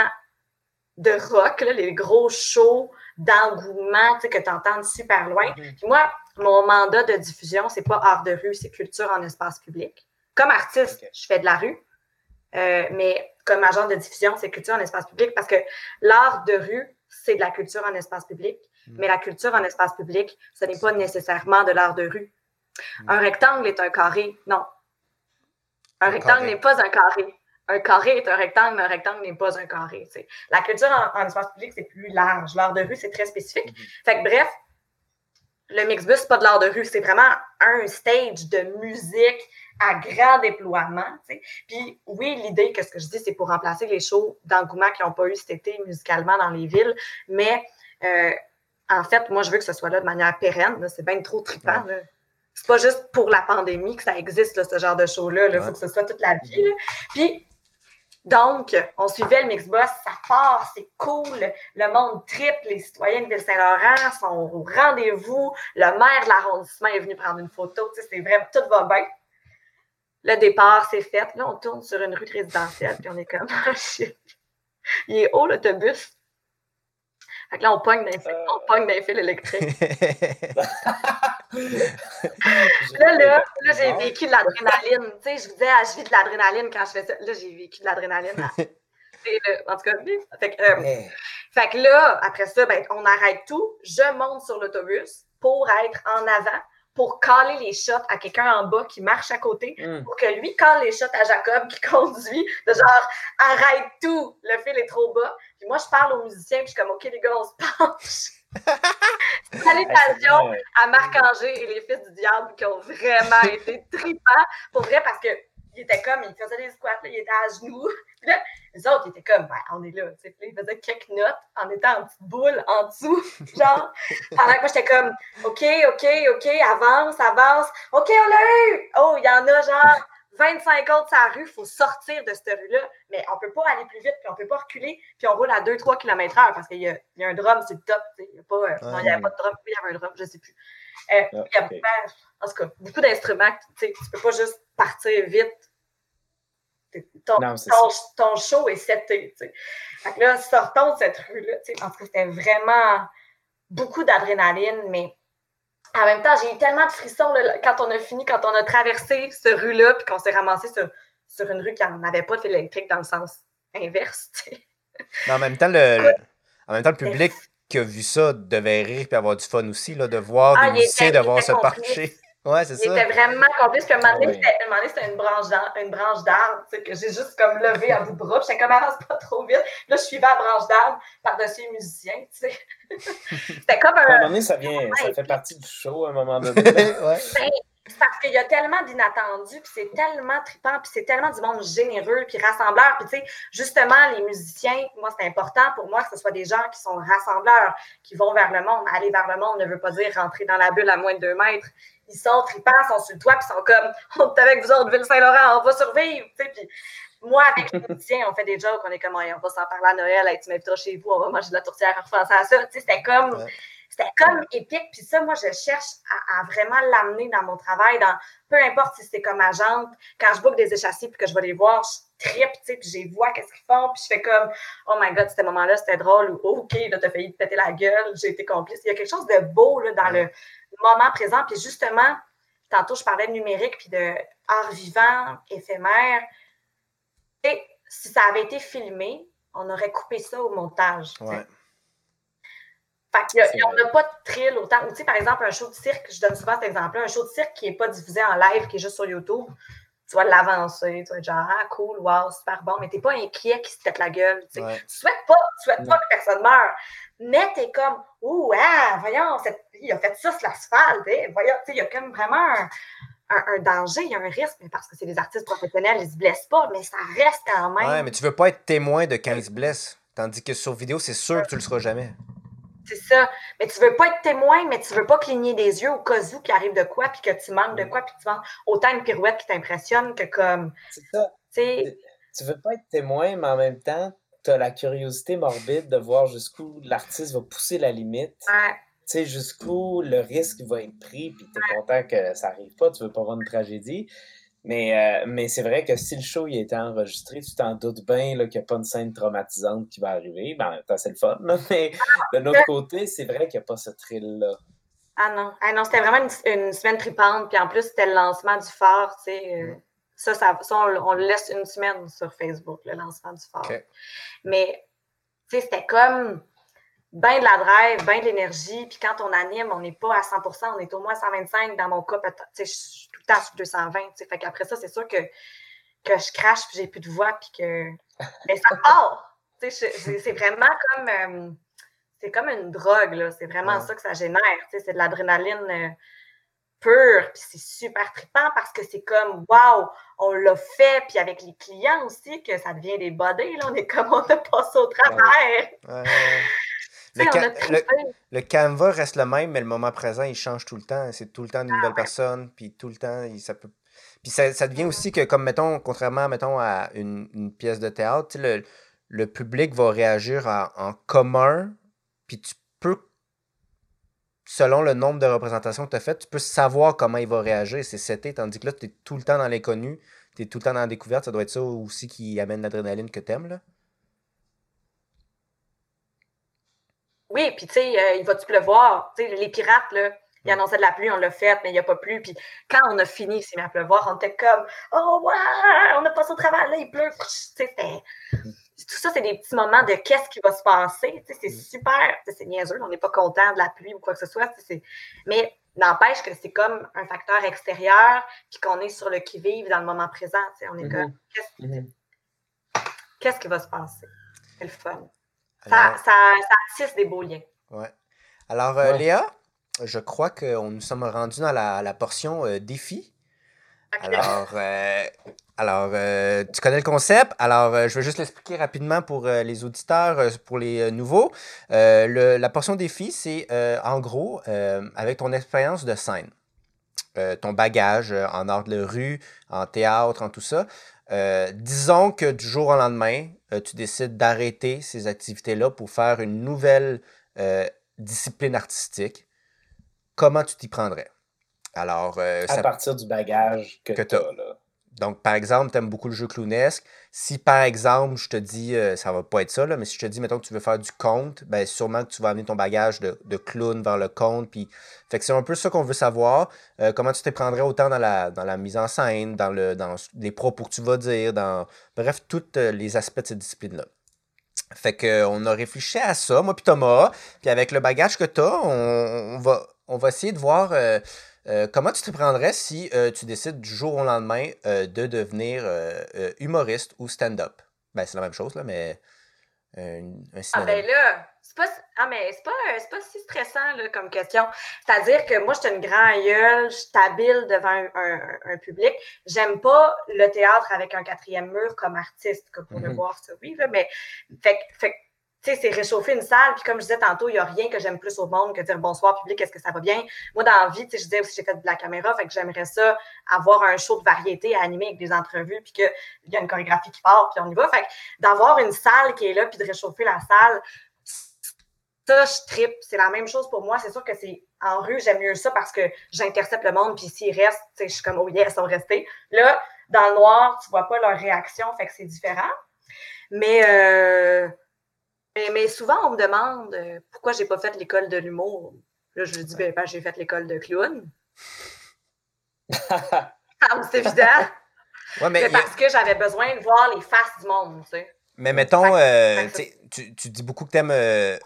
de rock, là, les gros shows d'engouement que tu entends super loin. Mhm. Puis moi, mon mandat de diffusion, c'est pas art de rue, c'est culture en espace public. Comme artiste, je fais de la rue, euh, mais comme agent de diffusion, c'est culture en espace public parce que l'art de rue, c'est de la culture en espace public, mhm. mais la culture en espace public, ce n'est pas nécessairement de l'art de rue. Mhm. Un rectangle est un carré, non. Un, rectangle n'est pas un carré un carré est un rectangle, mais un rectangle n'est pas un carré. La culture en, espace public, c'est plus large. L'art de rue, c'est très spécifique. Mm-hmm. Fait que bref, le Mixbus, c'est pas de l'art de rue, c'est vraiment un stage de musique à grand déploiement. Puis oui, l'idée, que ce que je dis, c'est pour remplacer les shows d'engouement qui n'ont pas eu cet été musicalement dans les villes, mais euh, en fait, moi, je veux que ce soit là de manière pérenne. C'est bien trop trippant. C'est pas juste pour la pandémie que ça existe, ce genre de show-là. Il faut que ce soit toute la vie. Puis donc, on suivait le Mixbus, ça part, c'est cool, le monde triple, les citoyens de Ville-Saint-Laurent sont au rendez-vous, le maire de l'arrondissement est venu prendre une photo, tu sais, c'est vrai, tout va bien. Le départ, c'est fait. Là, on tourne sur une rue résidentielle, puis on est comme, shit, il est haut l'autobus. Fait que là, on pogne d'un fil, on pogne d'un fil électrique. là, là, là j'ai vécu de l'adrénaline. Tu sais, je vous disais, ah, je vis de l'adrénaline quand je fais ça. Là, j'ai vécu de l'adrénaline. en tout cas, fait que, euh, fait que là, après ça, ben, on arrête tout. Je monte sur l'autobus pour être en avant pour caler les shots à quelqu'un en bas qui marche à côté, hmm. pour que lui cale les shots à Jacob qui conduit, de genre arrête tout, le fil est trop bas. Puis moi, je parle aux musiciens, puis je suis comme OK, les gars, on se penche. Salutations à Marc-Angé et les fils du diable qui ont vraiment été tripants. Pour vrai, parce que il était comme, il faisait des squats, là, il était à genoux. Puis là, les autres, ils étaient comme, ben, on est là. Tu sais, ils faisaient quelques notes en étant en petite boule en dessous, genre. Pendant que moi, j'étais comme, OK, OK, OK, avance, avance. OK, on l'a eu! Oh, il y en a genre 25 autres sur la rue, il faut sortir de cette rue-là. Mais on ne peut pas aller plus vite, puis on ne peut pas reculer, puis on roule à 2-3 km/h parce qu'il y, y, a un drum le top. Il n'y euh, avait pas de drum, il y avait un drum, je ne sais plus. Euh, il y a en tout cas, beaucoup d'instruments. Tu ne peux pas juste partir vite. Ton, ton, show est seté. Fait que là, sortons de cette rue-là. En tout cas, c'était vraiment beaucoup d'adrénaline, mais en même temps, j'ai eu tellement de frissons quand on a fini, quand on a traversé ce rue-là, puis qu'on s'est ramassé sur, sur, une rue qui n'avait pas de fil électrique dans le sens inverse. Mais en même temps, le, le- en même temps, le public qui a vu ça devait rire et avoir du fun aussi, là, de voir Ah, des musiciens devoir était se parcher. Ouais, c'est Il ça. était vraiment complice. Puis à un moment donné, Ouais. c'était- à un moment donné, c'était une branche d'arbre, une branche d'arbre, tu sais, que j'ai juste comme levé à bout de bras. Puis j'étais comme avance pas trop vite. Là, je suivais la branche d'arbre par-dessus les musiciens, tu sais. c'était comme À un moment un. donné, ça, vient, ça fait partie du show à un moment donné. ouais. C'est parce qu'il y a tellement d'inattendus, puis c'est tellement trippant, puis c'est tellement du monde généreux, puis rassembleur. Puis tu sais, justement, les musiciens, moi, c'est important pour moi que ce soit des gens qui sont rassembleurs, qui vont vers le monde. Aller vers le monde ne veut pas dire rentrer dans la bulle à moins de deux mètres. Ils trippants, ils sont sur le toit, puis ils sont comme on est avec vous autres, Ville-Saint-Laurent, on va survivre. Tu sais, puis moi, avec les musiciens, on fait des jokes, on est comme, on va s'en parler à Noël, hey, tu m'inviteras chez vous, on va manger de la tourtière en à ça. Tu sais, c'était comme, Ouais. c'était comme épique. Puis ça, moi, je cherche à, à vraiment l'amener dans mon travail, dans peu importe si c'est comme agente, quand je book des échassiers puis que je vais les voir, je trippe, tu sais, puis je les vois, qu'est-ce qu'ils font, puis je fais comme, oh my god, ce moment-là, c'était drôle, ou oh, ok, là, t'as failli te péter la gueule, j'ai été complice. Il y a quelque chose de beau, là, dans le moment présent. Puis justement, tantôt, je parlais de numérique puis de art vivant, éphémère. Et si ça avait été filmé, on aurait coupé ça au montage. Ouais. Fait a- on n'a pas de thrill autant. Ou tu sais, par exemple, un show de cirque, je donne souvent cet exemple-là, un show de cirque qui n'est pas diffusé en live, qui est juste sur YouTube, tu vas l'avancer, tu vas être genre, ah, cool, wow, super bon, mais tu n'es pas inquiet qu'il se pète la gueule. Tu sais. Ouais. Tu souhaites pas, tu souhaites Non. pas que personne meure. Mais tu es comme, ouh, ah, voyons, cette- il a fait ça sur l'asphalte, hein, voyons, tu sais, il y a comme vraiment un, un- un danger, il y a un risque, mais parce que c'est des artistes professionnels, ils se blessent pas, mais ça reste quand même. Ouais, mais tu veux pas être témoin de quand il se blesse. Tandis que sur vidéo, c'est sûr que tu le seras jamais. C'est ça. Mais tu veux pas être témoin, mais tu veux pas cligner des yeux au cas où qu'il arrive de quoi, puis que tu manques de quoi, puis tu manques autant une pirouette qui t'impressionne que comme, C'est ça. tu veux pas être témoin, mais en même temps, tu as la curiosité morbide de voir jusqu'où l'artiste va pousser la limite. ouais, Tu sais, jusqu'où le risque va être pris, puis tu es content que ça arrive pas, tu veux pas voir une tragédie. Mais, euh, mais c'est vrai que si le show il été enregistré, tu t'en doutes bien qu'il n'y a pas une scène traumatisante qui va arriver. Ben, c'est le fun. là. Mais de l'autre côté, c'est vrai qu'il n'y a pas ce thrill-là. Ah non, ah non c'était vraiment une, une semaine tripante. Puis en plus, c'était le lancement du phare. Tu sais, euh, ça, ça, ça, on, on le laisse une semaine sur Facebook, le lancement du phare. Ok. Mais tu sais, c'était comme bien de la drive, bien de l'énergie. Puis quand on anime, on n'est pas à 100% on est au moins à 125. Dans mon cas, peut-être, je suis tout le temps sur 220. tu sais. Fait qu'après ça, c'est sûr que, que je crache puis j'ai plus de voix. Puis que. Mais ça part! C'est- vraiment comme. euh, c'est comme une drogue, là. C'est vraiment Ouais. ça que ça génère. C'est de l'adrénaline euh, pure. Puis c'est super trippant parce que c'est comme, waouh, on l'a fait. Puis avec les clients aussi, que ça devient des bodés, là. On est comme, on a passé au travers. Ouais. Le, ca- le, le canevas reste le même, mais le moment présent, il change tout le temps. C'est tout le temps une Ah nouvelle personne, puis tout le temps, il- ça peut. Puis ça, ça devient aussi que, comme mettons, contrairement mettons, à une, une pièce de théâtre, le, le public va réagir en, en commun, puis tu peux, selon le nombre de représentations que tu as faites, tu peux savoir comment il va réagir. C'est seté, tandis que là, tu es tout le temps dans l'inconnu, tu es tout le temps dans la découverte. Ça doit être ça aussi qui amène l'adrénaline que tu aimes. Là. Oui, puis tu sais, euh, il va-tu pleuvoir? Tu sais, les pirates, là, ils annonçaient de la pluie, on l'a fait, mais il n'y a pas plu. Puis quand on a fini, il s'est mis à pleuvoir, on était comme Oh, ouais, on a passé au travail, là, il pleut. Tu sais, c'était- Tout ça, c'est des petits moments de qu'est-ce qui va se passer. Tu sais, c'est Mm. super. C'est niaiseux, on n'est pas content de la pluie ou quoi que ce soit. c'est- Mais n'empêche que c'est comme un facteur extérieur, puis qu'on est sur le qui-vive dans le moment présent. tu sais, On est Mhm. comme qu'est-ce qu'est-ce qui va se passer? C'est le fun. Alors- Ça, ça, ça tisse des beaux liens. Ouais. Alors, euh, Ouais. Léa, je crois qu'on nous sommes rendus dans la, la portion euh, défi. Alors, euh, alors euh, tu connais le concept. Alors, euh, je vais juste l'expliquer rapidement pour euh, les auditeurs, euh, pour les euh, nouveaux. Euh, le- la portion défi, c'est euh, en gros, euh, avec ton expérience de scène, euh, ton bagage euh, en art de rue, en théâtre, en tout ça. euh, disons que du jour au lendemain, tu décides d'arrêter ces activités-là pour faire une nouvelle euh, discipline artistique. Comment tu t'y prendrais? Alors, euh, À ça- partir du bagage que, que tu as. là. Donc, par exemple, tu aimes beaucoup le jeu clownesque. Si, par exemple, je te dis, euh, ça va pas être ça, là, mais si je te dis, mettons que tu veux faire du conte, ben sûrement que tu vas amener ton bagage de, de clown vers le conte. Puis, fait que c'est un peu ça qu'on veut savoir. Euh, comment tu te prendrais autant dans la, dans la mise en scène, dans, le, dans les propos que tu vas dire, dans bref, tous euh, les aspects de cette discipline-là. Fait que, on a réfléchi à ça, moi puis Thomas. Puis avec le bagage que tu as, on, va, on va essayer de voir euh, comment tu te prendrais si euh, tu décides du jour au lendemain euh, de devenir humoriste ou stand-up? Ben, c'est la même chose, là, mais un, Ah ben là, c'est pas, ah, mais c'est pas, pas si stressant là, comme question. C'est-à-dire que moi, je suis une grande gueule, je suis habile devant un, public. J'aime pas le théâtre avec un quatrième mur comme artiste, comme pour le mm-hmm. voir ça, oui, mais fait, sais, c'est réchauffer une salle. Puis comme je disais tantôt, il n'y a rien que j'aime plus au monde que dire bonsoir public, est-ce que ça va bien? Moi, dans la vie, je disais aussi, j'ai fait de la caméra, fait que j'aimerais ça, avoir un show de variété à animer avec des entrevues, puis qu'il y a une chorégraphie qui part, puis on y va. Fait d'avoir une salle qui est là, puis de réchauffer la salle, ça, je tripe. C'est la même chose pour moi. C'est sûr que c'est en rue, j'aime mieux ça parce que j'intercepte le monde, puis s'ils restent, je suis comme, oh yes, ils sont restés. Là, dans le noir, tu vois pas leur réaction, fait que c'est différent. Mais, euh, mais, souvent, on me demande euh, pourquoi j'ai pas fait l'école de l'humour? Là, je dis, ben, ben, j'ai fait l'école de clown. ah, c'est évident. mais parce que j'avais besoin de voir les faces du monde, tu sais. Mais mettons, euh, tu, tu, dis beaucoup que tu aimes euh,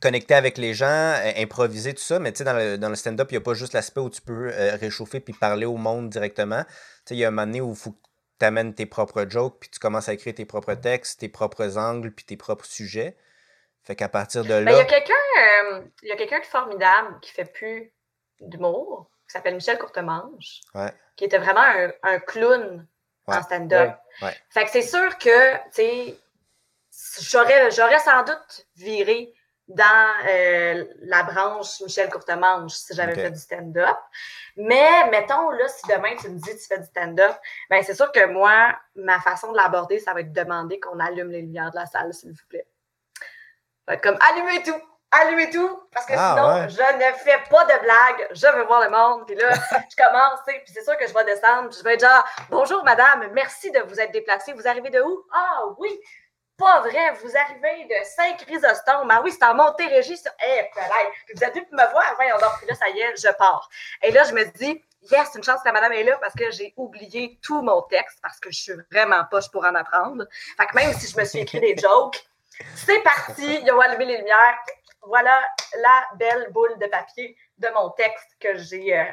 connecter avec les gens, improviser, tout ça, mais tu sais, dans le, dans le stand-up, il n'y a pas juste l'aspect où tu peux réchauffer puis parler au monde directement. Tu sais, il y a un moment donné où il faut que tu amènes tes propres jokes, puis tu commences à écrire tes propres textes, tes propres angles, puis tes propres sujets. Fait qu'à partir de là. il y a quelqu'un euh, il y a quelqu'un de formidable qui fait plus d'humour, qui s'appelle Michel Courtemanche, qui était vraiment un, clown en stand-up. Fait que c'est sûr que, tu sais, j'aurais, sans doute viré dans euh, la branche Michel Courtemanche si j'avais fait du stand-up. Mais mettons, là, si demain tu me dis tu fais du stand-up, ben c'est sûr que moi, ma façon de l'aborder, ça va être de demander qu'on allume les lumières de la salle, s'il vous plaît comme allumez tout, allumez tout, parce que ah, sinon, je ne fais pas de blagues, je veux voir le monde. Puis là, je commence, puis c'est sûr que je vais descendre, puis je vais être genre, bonjour madame, merci de vous être déplacée. Vous arrivez de où? Ah oui, pas vrai, vous arrivez de Saint-Chrysostome. Ah oui, c'est en Montérégie, ça. Eh, puis vous avez pu me voir, voyons donc, puis là, ça y est, je pars. Et là, je me dis, yes, une chance que la madame est là parce que j'ai oublié tout mon texte parce que je suis vraiment poche pour en apprendre. Fait que même si je me suis écrit des jokes, c'est parti, ils ont allumé les lumières. Voilà la belle boule de papier de mon texte que j'ai euh,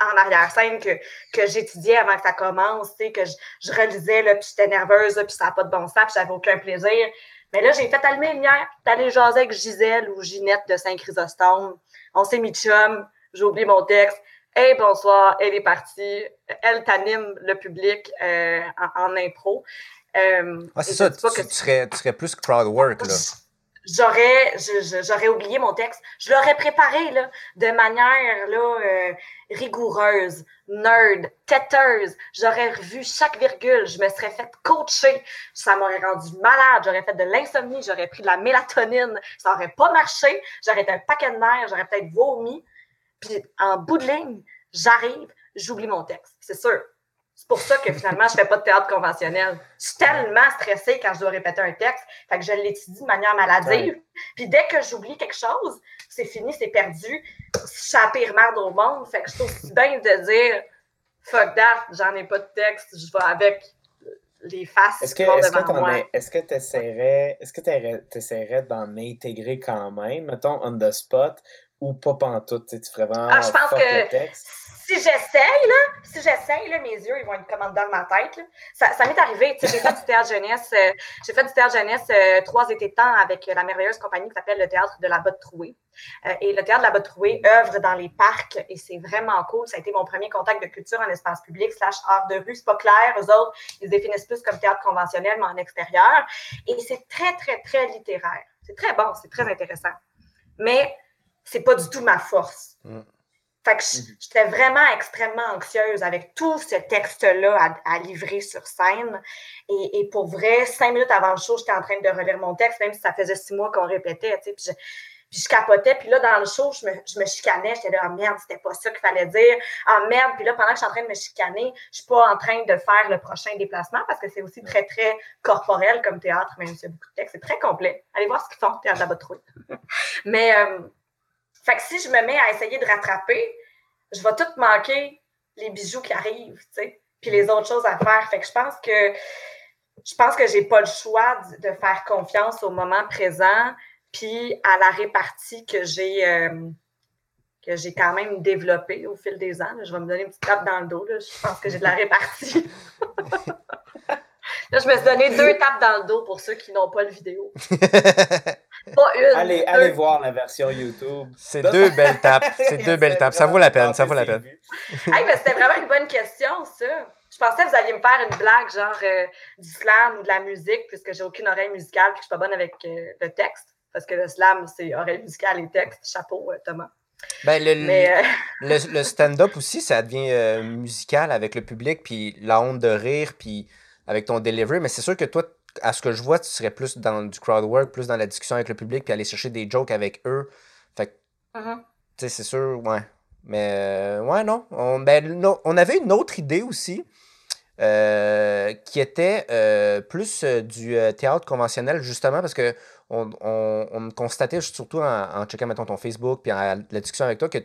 en arrière-scène, que, j'étudiais avant que ça commence, que je, relisais, là, puis j'étais nerveuse, puis ça n'a pas de bon sens, puis j'avais aucun plaisir. Mais là, j'ai fait allumer les lumières, d'aller jaser avec Gisèle ou Ginette de Saint-Chrysostome. On s'est mis chum, j'ai oublié mon texte. Hey, bonsoir, elle est partie. Elle t'anime le public euh, en, impro. Euh, c'est ça, tu, serais, tu, serais, plus crowd work, là. J'aurais, j'aurais oublié mon texte. Je l'aurais préparé là, de manière là, euh, rigoureuse, nerd, têteuse. J'aurais revu chaque virgule. Je me serais fait coacher. Ça m'aurait rendu malade. J'aurais fait de l'insomnie. J'aurais pris de la mélatonine. Ça n'aurait pas marché. J'aurais été un paquet de nerfs. J'aurais peut-être vomi. Puis en bout de ligne, j'arrive, j'oublie mon texte. C'est sûr. C'est pour ça que finalement, je ne fais pas de théâtre conventionnel. Je suis tellement stressée quand je dois répéter un texte, fait que je l'étudie de manière maladive. Puis dès que j'oublie quelque chose, c'est fini, c'est perdu. Je suis la pire merde au monde. Fait que je trouve bien de dire fuck that, j'en ai pas de texte, je vais avec les faces est-ce que, est-ce devant que. Est-ce que tu essaierais, est-ce que essaierais d'en intégrer quand même, mettons, on the spot, ou pas pantoute, tu ferais vraiment ah, je pense que si j'essaye, là, si j'essaye, là, mes yeux, ils vont être comme dans ma tête. Ça, m'est arrivé, tu sais, j'ai fait du théâtre jeunesse, euh, j'ai fait du théâtre jeunesse euh, trois étés de temps avec la merveilleuse compagnie qui s'appelle le Théâtre de la Botte Trouée. Euh, et le Théâtre de la Botte Trouée œuvre dans les parcs et c'est vraiment cool. Ça a été mon premier contact de culture en espace public slash art de rue. C'est pas clair, eux autres, ils se définissent plus comme théâtre conventionnel, mais en extérieur. Et c'est très, très, très littéraire. C'est très bon, c'est très intéressant. Mais c'est pas du tout ma force. Mm. Fait que mm-hmm. j'étais vraiment extrêmement anxieuse avec tout ce texte-là à, livrer sur scène. Et, et, pour vrai, cinq minutes avant le show, j'étais en train de relire mon texte, même si ça faisait six mois qu'on répétait. Puis Puis je capotais. Puis là, dans le show, je me, je me chicanais. J'étais là, ah merde, c'était pas ça qu'il fallait dire. Ah merde. Puis là, pendant que je suis en train de me chicaner, je suis pas en train de faire le prochain déplacement parce que c'est aussi très, très corporel comme théâtre, même s'il y a beaucoup de textes. C'est très complet. Allez voir ce qu'ils font, théâtre de la. Mais, euh, fait que si je me mets à essayer de rattraper, je vais tout manquer les bijoux qui arrivent, tu sais, puis les autres choses à faire. Fait que je pense que je pense que j'ai pas le choix de faire confiance au moment présent, puis à la répartie que j'ai euh, que j'ai quand même développée au fil des ans. Je vais me donner une petite tape dans le dos. Je pense que j'ai de la répartie. Là, je me suis donné deux tapes dans le dos pour ceux qui n'ont pas le vidéo. pas une. Allez, allez voir la version YouTube. C'est deux belles tapes. C'est deux belles tapes. Ça vaut la peine. Ça vaut la peine. hey, mais c'était vraiment une bonne question, ça. Je pensais que vous alliez me faire une blague genre euh, du slam ou de la musique, puisque j'ai aucune oreille musicale et que je suis pas bonne avec euh, le texte. Parce que le slam, c'est oreille musicale et texte. Chapeau, euh, Thomas. Ben, le, le, stand-up aussi, ça devient musical avec le public, puis la honte de rire, puis avec ton delivery, mais c'est sûr que toi, à ce que je vois, tu serais plus dans du crowd work, plus dans la discussion avec le public, puis aller chercher des jokes avec eux. Fait que, uh-huh. tu sais, c'est sûr, ouais. Mais, euh, ouais, non. On, ben, on avait une autre idée aussi. Euh, qui était euh, plus du théâtre conventionnel, justement, parce que on, on, constatait, surtout en, en checkant mettons, ton Facebook, puis en, la discussion avec toi, que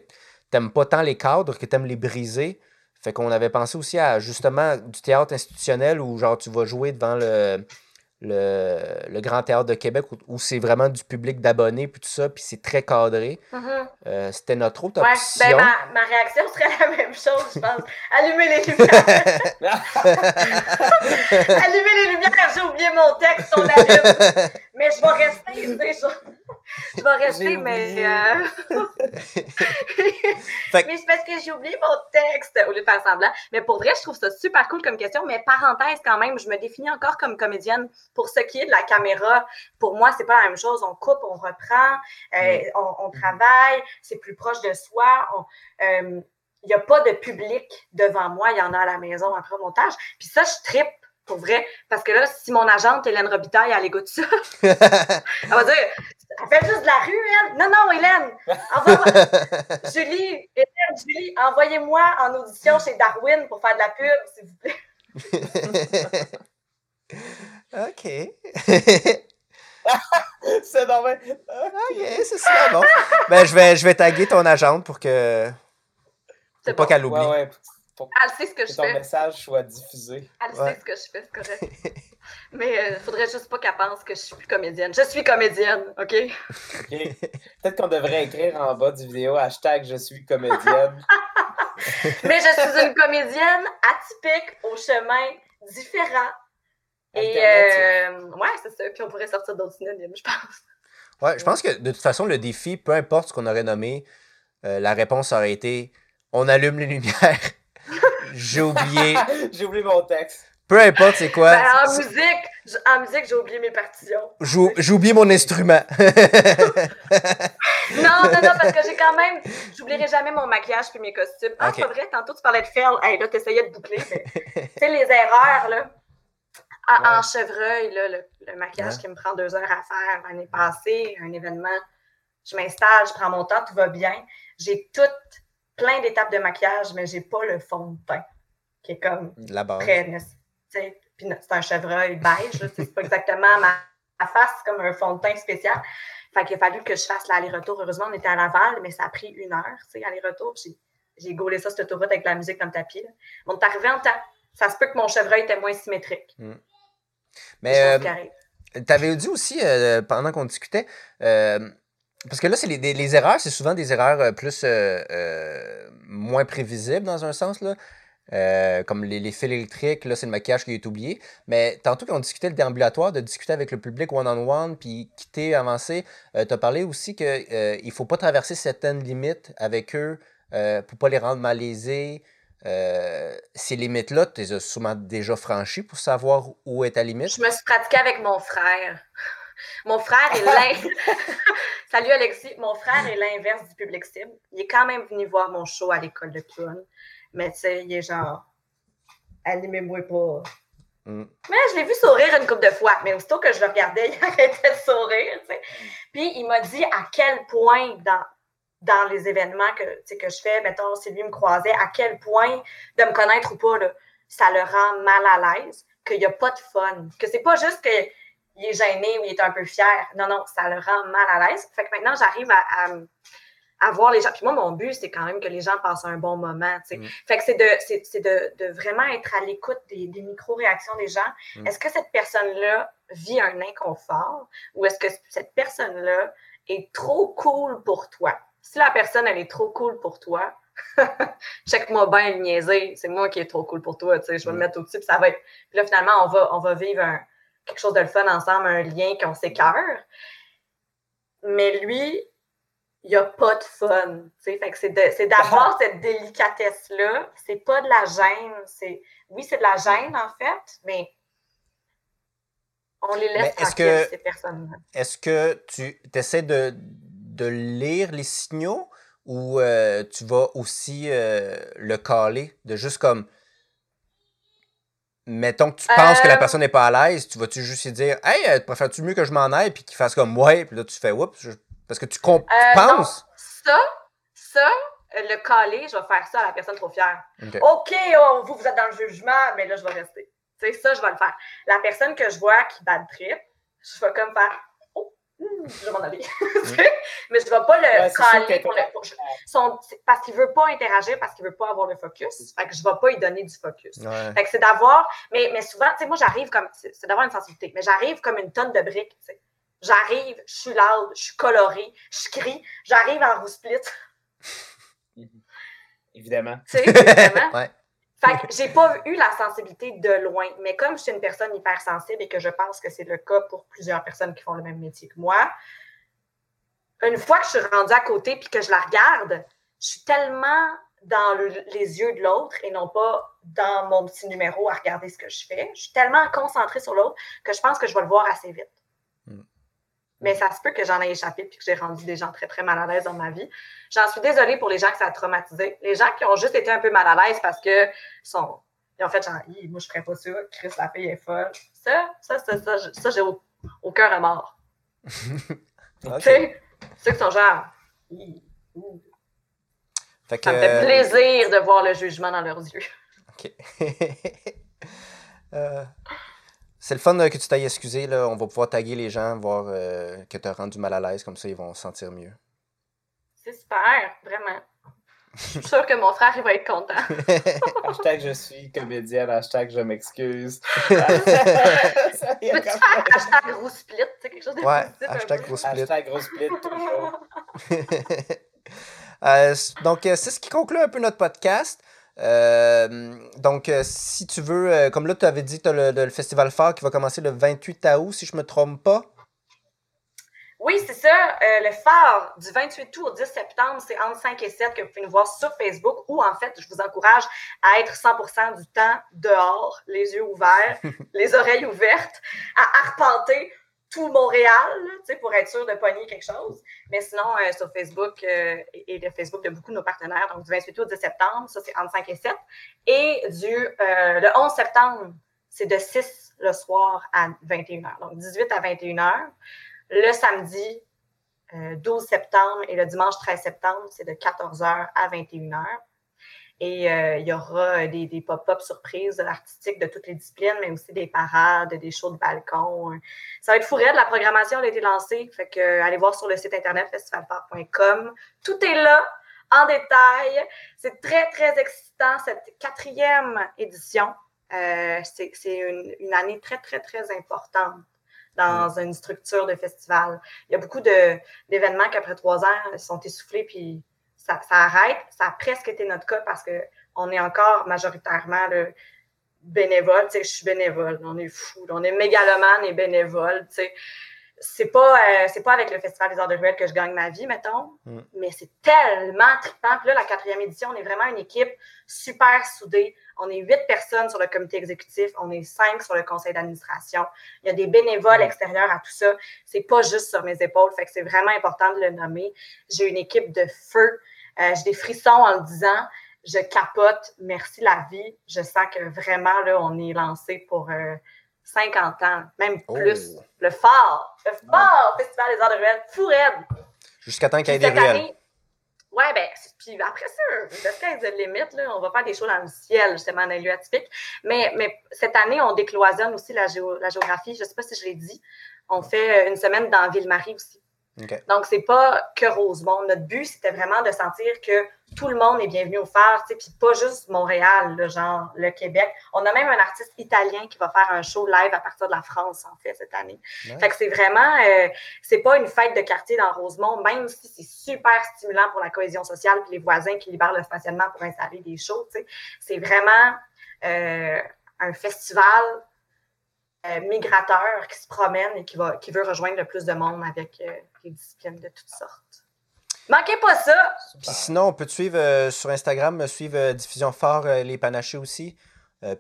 t'aimes pas tant les cadres, que t'aimes les briser. Fait qu'on avait pensé aussi à justement du théâtre institutionnel où genre tu vas jouer devant le, le, Grand Théâtre de Québec où, c'est vraiment du public d'abonnés puis tout ça, puis c'est très cadré. Mm-hmm. Euh, c'était notre autre ouais, option. Ben, ma, ma, réaction serait la même chose, je pense. Allumer les lumières. Allumer les lumières, j'ai oublié mon texte, on allume. Mais je vais rester, sais, je vais rester, mais. Euh... mais c'est parce que j'ai oublié mon texte au lieu de faire semblant. Mais pour vrai, je trouve ça super cool comme question. Mais parenthèse, quand même, je me définis encore comme comédienne pour ce qui est de la caméra. Pour moi, c'est pas la même chose. On coupe, on reprend, euh, on, mm-hmm. travaille, c'est plus proche de soi. Euh, il n'y a pas de public devant moi, il y en a à la maison après le montage. Puis ça, je trippe pour vrai. Parce que là, si mon agente, Hélène Robitaille, elle écoute ça, elle va dire Elle fait juste de la rue, elle. Non, non, Hélène, Julie, Hélène, Julie, envoyez-moi en audition chez Darwin pour faire de la pub, s'il vous plaît. OK. c'est normal. OK, c'est ça, bon. Ben, je vais, je vais taguer ton agente pour que. Pour pas qu'elle oublie. Ouais, ouais elle sait ce que je ton fais. message soit diffusé. Elle sait ce que je fais, c'est correct. Mais il euh, faudrait juste pas qu'elle pense que je suis plus comédienne. Je suis comédienne, OK? Peut-être qu'on devrait écrire en bas du vidéo hashtag je suis comédienne. Mais je suis une comédienne atypique au chemin différent. Et euh, ouais, c'est ça. Puis on pourrait sortir d'autres synonymes, je pense. Ouais, je pense que de toute façon, le défi, peu importe ce qu'on aurait nommé, euh, la réponse aurait été on allume les lumières. J'ai oublié. j'ai oublié mon texte. Peu importe c'est quoi. Ben, en musique, en musique, j'ai oublié mes partitions. J'ai oublié mon instrument. non, non, non, parce que j'ai quand même. J'oublierai jamais mon maquillage puis mes costumes. Ah, c'est vrai, tantôt tu parlais de faire. Hey, là, t'essayais de boucler. tu sais, les erreurs, là. En, chevreuil, là, le, maquillage qui me prend deux heures à faire l'année passée, un événement. Je m'installe, je prends mon temps, tout va bien. J'ai tout plein d'étapes de maquillage, mais j'ai pas le fond de teint qui est comme la base. Très, puis c'est un chevreuil beige, c'est pas exactement ma, face, c'est comme un fond de teint spécial. Fait qu'il a fallu que je fasse l'aller-retour. Heureusement, on était à Laval, mais ça a pris une heure, tu sais, aller-retour. J'ai, j'ai gaulé ça, cette autoroute, avec la musique comme tapis. Là. On est arrivé en temps. Ça se peut que mon chevreuil était moins symétrique. Hmm. Mais euh, tu avais dit aussi, euh, pendant qu'on discutait, euh, parce que là, c'est les, erreurs, c'est souvent des erreurs euh, plus euh, euh, moins prévisibles dans un sens. Là. comme les, fils électriques, là, c'est le maquillage qui est oublié. Mais tantôt, quand on discutait le déambulatoire, de discuter avec le public one-on-one, puis quitter, avancer, tu as parlé aussi qu'il ne faut pas traverser certaines limites avec eux pour pas les rendre malaisés. ces limites-là, tu les as souvent déjà franchies pour savoir où est ta limite. Je me suis pratiquée avec mon frère. Mon frère est l'inverse. Salut Alexis. Mon frère est l'inverse du public cible. Il est quand même venu voir mon show à l'école de clown. Mais tu sais, il est genre, animez-moi pas. Mm. Mais je l'ai vu sourire une couple de fois. Mais aussitôt que je le regardais, il arrêtait de sourire. sais. Puis il m'a dit à quel point dans, dans les événements que, que je fais, mettons, si lui me croisait, à quel point de me connaître ou pas, là, ça le rend mal à l'aise, qu'il n'y a pas de fun. Que c'est pas juste qu'il est gêné ou il est un peu fier. Non, non, ça le rend mal à l'aise. Fait que maintenant, j'arrive à, à, à voir les gens. Puis moi, mon but, c'est quand même que les gens passent un bon moment. Mm. Fait que c'est de, c'est, c'est de, de vraiment être à l'écoute des, des micro-réactions des gens. Mm. Est-ce que cette personne-là vit un inconfort ou est-ce que cette personne-là est trop cool pour toi? Si la personne, elle est trop cool pour toi, check-moi bien le niaiser, c'est moi qui est trop cool pour toi, tu sais, je vais Mm. me mettre au-dessus, puis ça va être... Puis là, finalement, on va, on va vivre un- quelque chose de le fun ensemble, un lien qu'on s'écœure. Mais lui, il n'y a pas de fun, fait que c'est d'avoir cette délicatesse-là, c'est pas de la gêne, c'est... Oui, c'est de la gêne, en fait, mais on les laisse est-ce que- ces personnes-là. Est-ce que tu essaies de, de lire les signaux ou euh, tu vas aussi euh, le caler, de juste comme. Mettons que tu penses que la Euh. personne n'est pas à l'aise, tu vas-tu juste lui dire Hey, euh, préfères-tu mieux que je m'en aille, puis qu'il fasse comme Ouais, puis là tu fais Oups, je- parce que tu, comp- Euh, non. penses. Ça, ça, le caler, je vais faire ça à la personne trop fière. Ok. Oh, vous, vous êtes dans le jugement, mais là, je vais rester. Tu sais, ça, je vais le faire. La personne que je vois qui bat le trip, je vais comme faire je vais m'en aller. Mais je ne vais pas le Ouais, caler pour le. pour- je- son- c'est parce qu'il ne veut pas interagir, parce qu'il ne veut pas avoir le focus. Fait que je ne vais pas lui donner du focus. Ouais. Fait que c'est d'avoir, mais, mais souvent, tu sais, moi, j'arrive comme, c'est c'est d'avoir une sensibilité, mais j'arrive comme une tonne de briques, tu sais. J'arrive, je suis loud, je suis colorée, je crie, j'arrive en roue split, Évidemment. tu sais, évidemment. Ouais. Fait que j'ai pas eu la sensibilité de loin, mais comme je suis une personne hypersensible et que je pense que c'est le cas pour plusieurs personnes qui font le même métier que moi, une fois que je suis rendue à côté puis que je la regarde, je suis tellement dans le- les yeux de l'autre et non pas dans mon petit numéro à regarder ce que je fais. Je suis tellement concentrée sur l'autre que je pense que je vais le voir assez vite. Mais ça se peut que j'en ai échappé puis que j'ai rendu des gens très, très mal à l'aise dans ma vie. J'en suis désolée pour les gens que ça a traumatisé. Les gens qui ont juste été un peu mal à l'aise parce que sont. Ils ont fait genre, moi, je ferais pas ça. Chris, la fille est folle. Ça, ça, ça, ça, ça, j'ai au- aucun remords. Tu sais, ceux qui sont genre. Fait que, ça me fait euh, plaisir de voir le jugement dans leurs yeux. OK. Euh, c'est le fun euh, que tu t'ailles excusé. Là. On va pouvoir taguer les gens, voir euh, que tu as rendu mal à l'aise. Comme ça, ils vont se sentir mieux. C'est super, vraiment. Je suis sûre que mon frère, il va être content. hashtag je suis comédienne, hashtag je m'excuse. Peux-tu faire hashtag gros split, sais, quelque chose de Ouais, hashtag gros split. hashtag gros split toujours. Euh, donc, c'est ce qui conclut un peu notre podcast. Euh, donc, euh, si tu veux, euh, comme là, tu avais dit, tu as le, le Festival Phare qui va commencer le 28 août, si je me trompe pas. Oui, c'est ça. Le phare du 28 août au 10 septembre, c'est entre 5 et 7 que vous pouvez nous voir sur Facebook ou en fait, je vous encourage à être 100% du temps dehors, les yeux ouverts, les oreilles ouvertes, à arpenter tout Montréal, là, pour être sûr de pogner quelque chose. Mais sinon, euh, sur Facebook euh, et, le Facebook de beaucoup de nos partenaires, donc du 28 août au 10 septembre, ça c'est entre 5 et 7. Et du euh, le 11 septembre, c'est de 6 le soir à 21h. Donc 18 à 21h. Le samedi euh, 12 septembre et le dimanche 13 septembre, c'est de 14h à 21h. Et euh, il y aura des, des pop-up surprises artistiques de toutes les disciplines, mais aussi des parades, des shows de balcon. Ça va être fou raide. La programmation a été lancée. Fait que, euh, allez voir sur le site internet festivalpark.com. Tout est là, en détail. C'est très, très excitant, cette quatrième édition. Euh, c'est une, une année très, très, très importante dans une structure de festival. Il y a beaucoup de- d'événements qu'après trois ans sont essoufflés puis ça, ça arrête. Ça a presque été notre cas parce qu'on est encore majoritairement là, bénévole. Tu sais, je suis bénévole. On est fou. On est mégalomane et bénévole. Tu sais. C'est pas, euh, c'est pas avec le Festival des Arts de Ruelle que je gagne ma vie, mettons, Mm. mais c'est tellement trippant. Puis là, la quatrième édition, on est vraiment une équipe super soudée. On est huit personnes sur le comité exécutif, on est cinq sur le conseil d'administration. Il y a des bénévoles Mm. extérieurs à tout ça. C'est pas juste sur mes épaules, fait que c'est vraiment important de le nommer. J'ai une équipe de feu. Euh, j'ai des frissons en le disant. je capote. Merci la vie. Je sens que vraiment, là, on est lancé pour 50 ans, même Oh. plus. Le phare, le phare, Festival des Arts de Ruelle, fou raide. Jusqu'à temps qu'il y ait des ruelles. ben, c'est- puis après ça, le sky's the limit, là, on va faire des shows dans le ciel, justement, dans les lieux atypiques. Mais, mais cette année, on décloisonne aussi la, géo- la géographie. Je ne sais pas si je l'ai dit. On fait euh, une semaine dans Ville-Marie aussi. OK. Donc, c'est pas que Rosemont. Notre but, c'était vraiment de sentir que tout le monde est bienvenu au sais, puis pas juste Montréal, là, genre le Québec. On a même un artiste italien qui va faire un show live à partir de la France, en fait, cette année. Nice. Fait que c'est vraiment, euh, c'est pas une fête de quartier dans Rosemont, même si c'est super stimulant pour la cohésion sociale puis les voisins qui libèrent le stationnement pour installer des shows, tu sais. C'est vraiment euh, un festival euh, migrateur qui se promène et qui, va, qui veut rejoindre le plus de monde avec euh, des disciplines de toutes sortes. Manquez pas ça! Puis sinon, on peut te suivre euh, sur Instagram, me suivre Diffusion Fort Les Panachés aussi,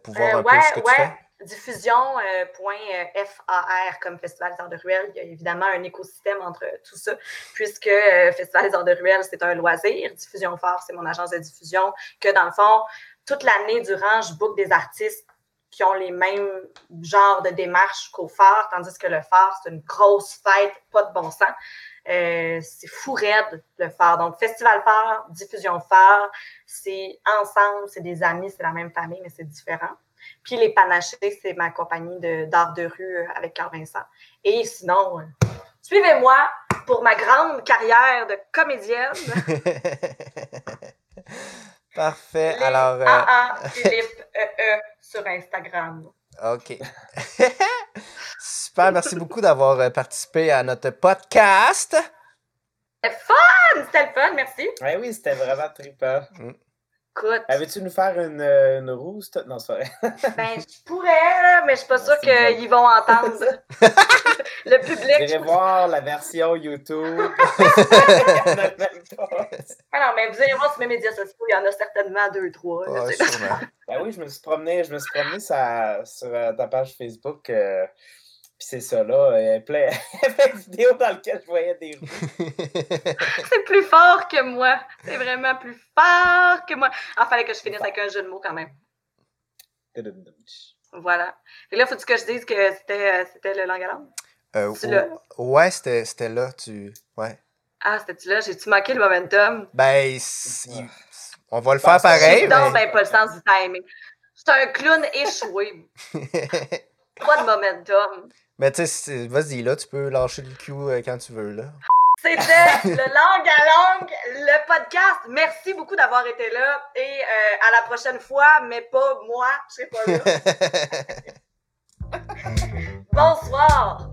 pour voir un ouais, peu ce que tu fais. Diffusion, euh, point, euh, FAR comme Festival des Arts de Ruelle. Il y a évidemment un écosystème entre tout ça, puisque Festival des Arts de Ruelle, c'est un loisir. Diffusion Phare, c'est mon agence de diffusion, que dans le fond, toute l'année durant, je book des artistes qui ont les mêmes genres de démarches qu'au phare, tandis que le phare, c'est une grosse fête, pas de bon sens. Euh, c'est fou raide, le phare. Donc, Festival phare, diffusion phare, c'est ensemble, c'est des amis, c'est la même famille, mais c'est différent. Puis les panachés, c'est ma compagnie de- d'art de, rue euh, avec Carl Vincent. Et sinon, euh, suivez-moi pour ma grande carrière de comédienne. Parfait. Les Alors, euh, AA Philippe EE sur Instagram. OK. Super, merci beaucoup d'avoir euh, participé à notre podcast. C'était fun! C'était le fun, merci. Ouais, oui, c'était vraiment trippant. Écoute, Avais-tu nous faire une, euh, une rousse? toi? Non, c'est vrai. ben, je pourrais, là, mais je suis pas sûre qu'ils vont entendre. le public. J'irai voir la version YouTube. Ah non, mais vous allez voir sur mes médias sociaux, il y en a certainement deux, trois. là, Ouais. Ben oui, je me suis promené, je me suis promené sur, sur euh, ta page Facebook. euh, Puis c'est ça, là. Il y a plein, plein de vidéos dans lesquelles je voyais des roues. C'est plus fort que moi. C'est vraiment plus fort que moi. Ah, fallait que je finisse avec un jeu de mots quand même. Voilà. Et là, faut-tu que je dise que c'était euh, c'était le langue à langue? Euh, l'as? ouais, c'était c'était là. Tu... Ouais. Ah, c'était-tu là? J'ai-tu manqué le momentum? Ben, on va le faire pareil. Mais- ben pas le sens du timing. C'est un clown échoué. Pas de momentum. Mais tu sais, vas-y, là, tu peux lâcher le cul euh, quand tu veux, là. C'était le langue à langue, le podcast. Merci beaucoup d'avoir été là et euh, à la prochaine fois, mais pas moi, je serai pas là. Bonsoir.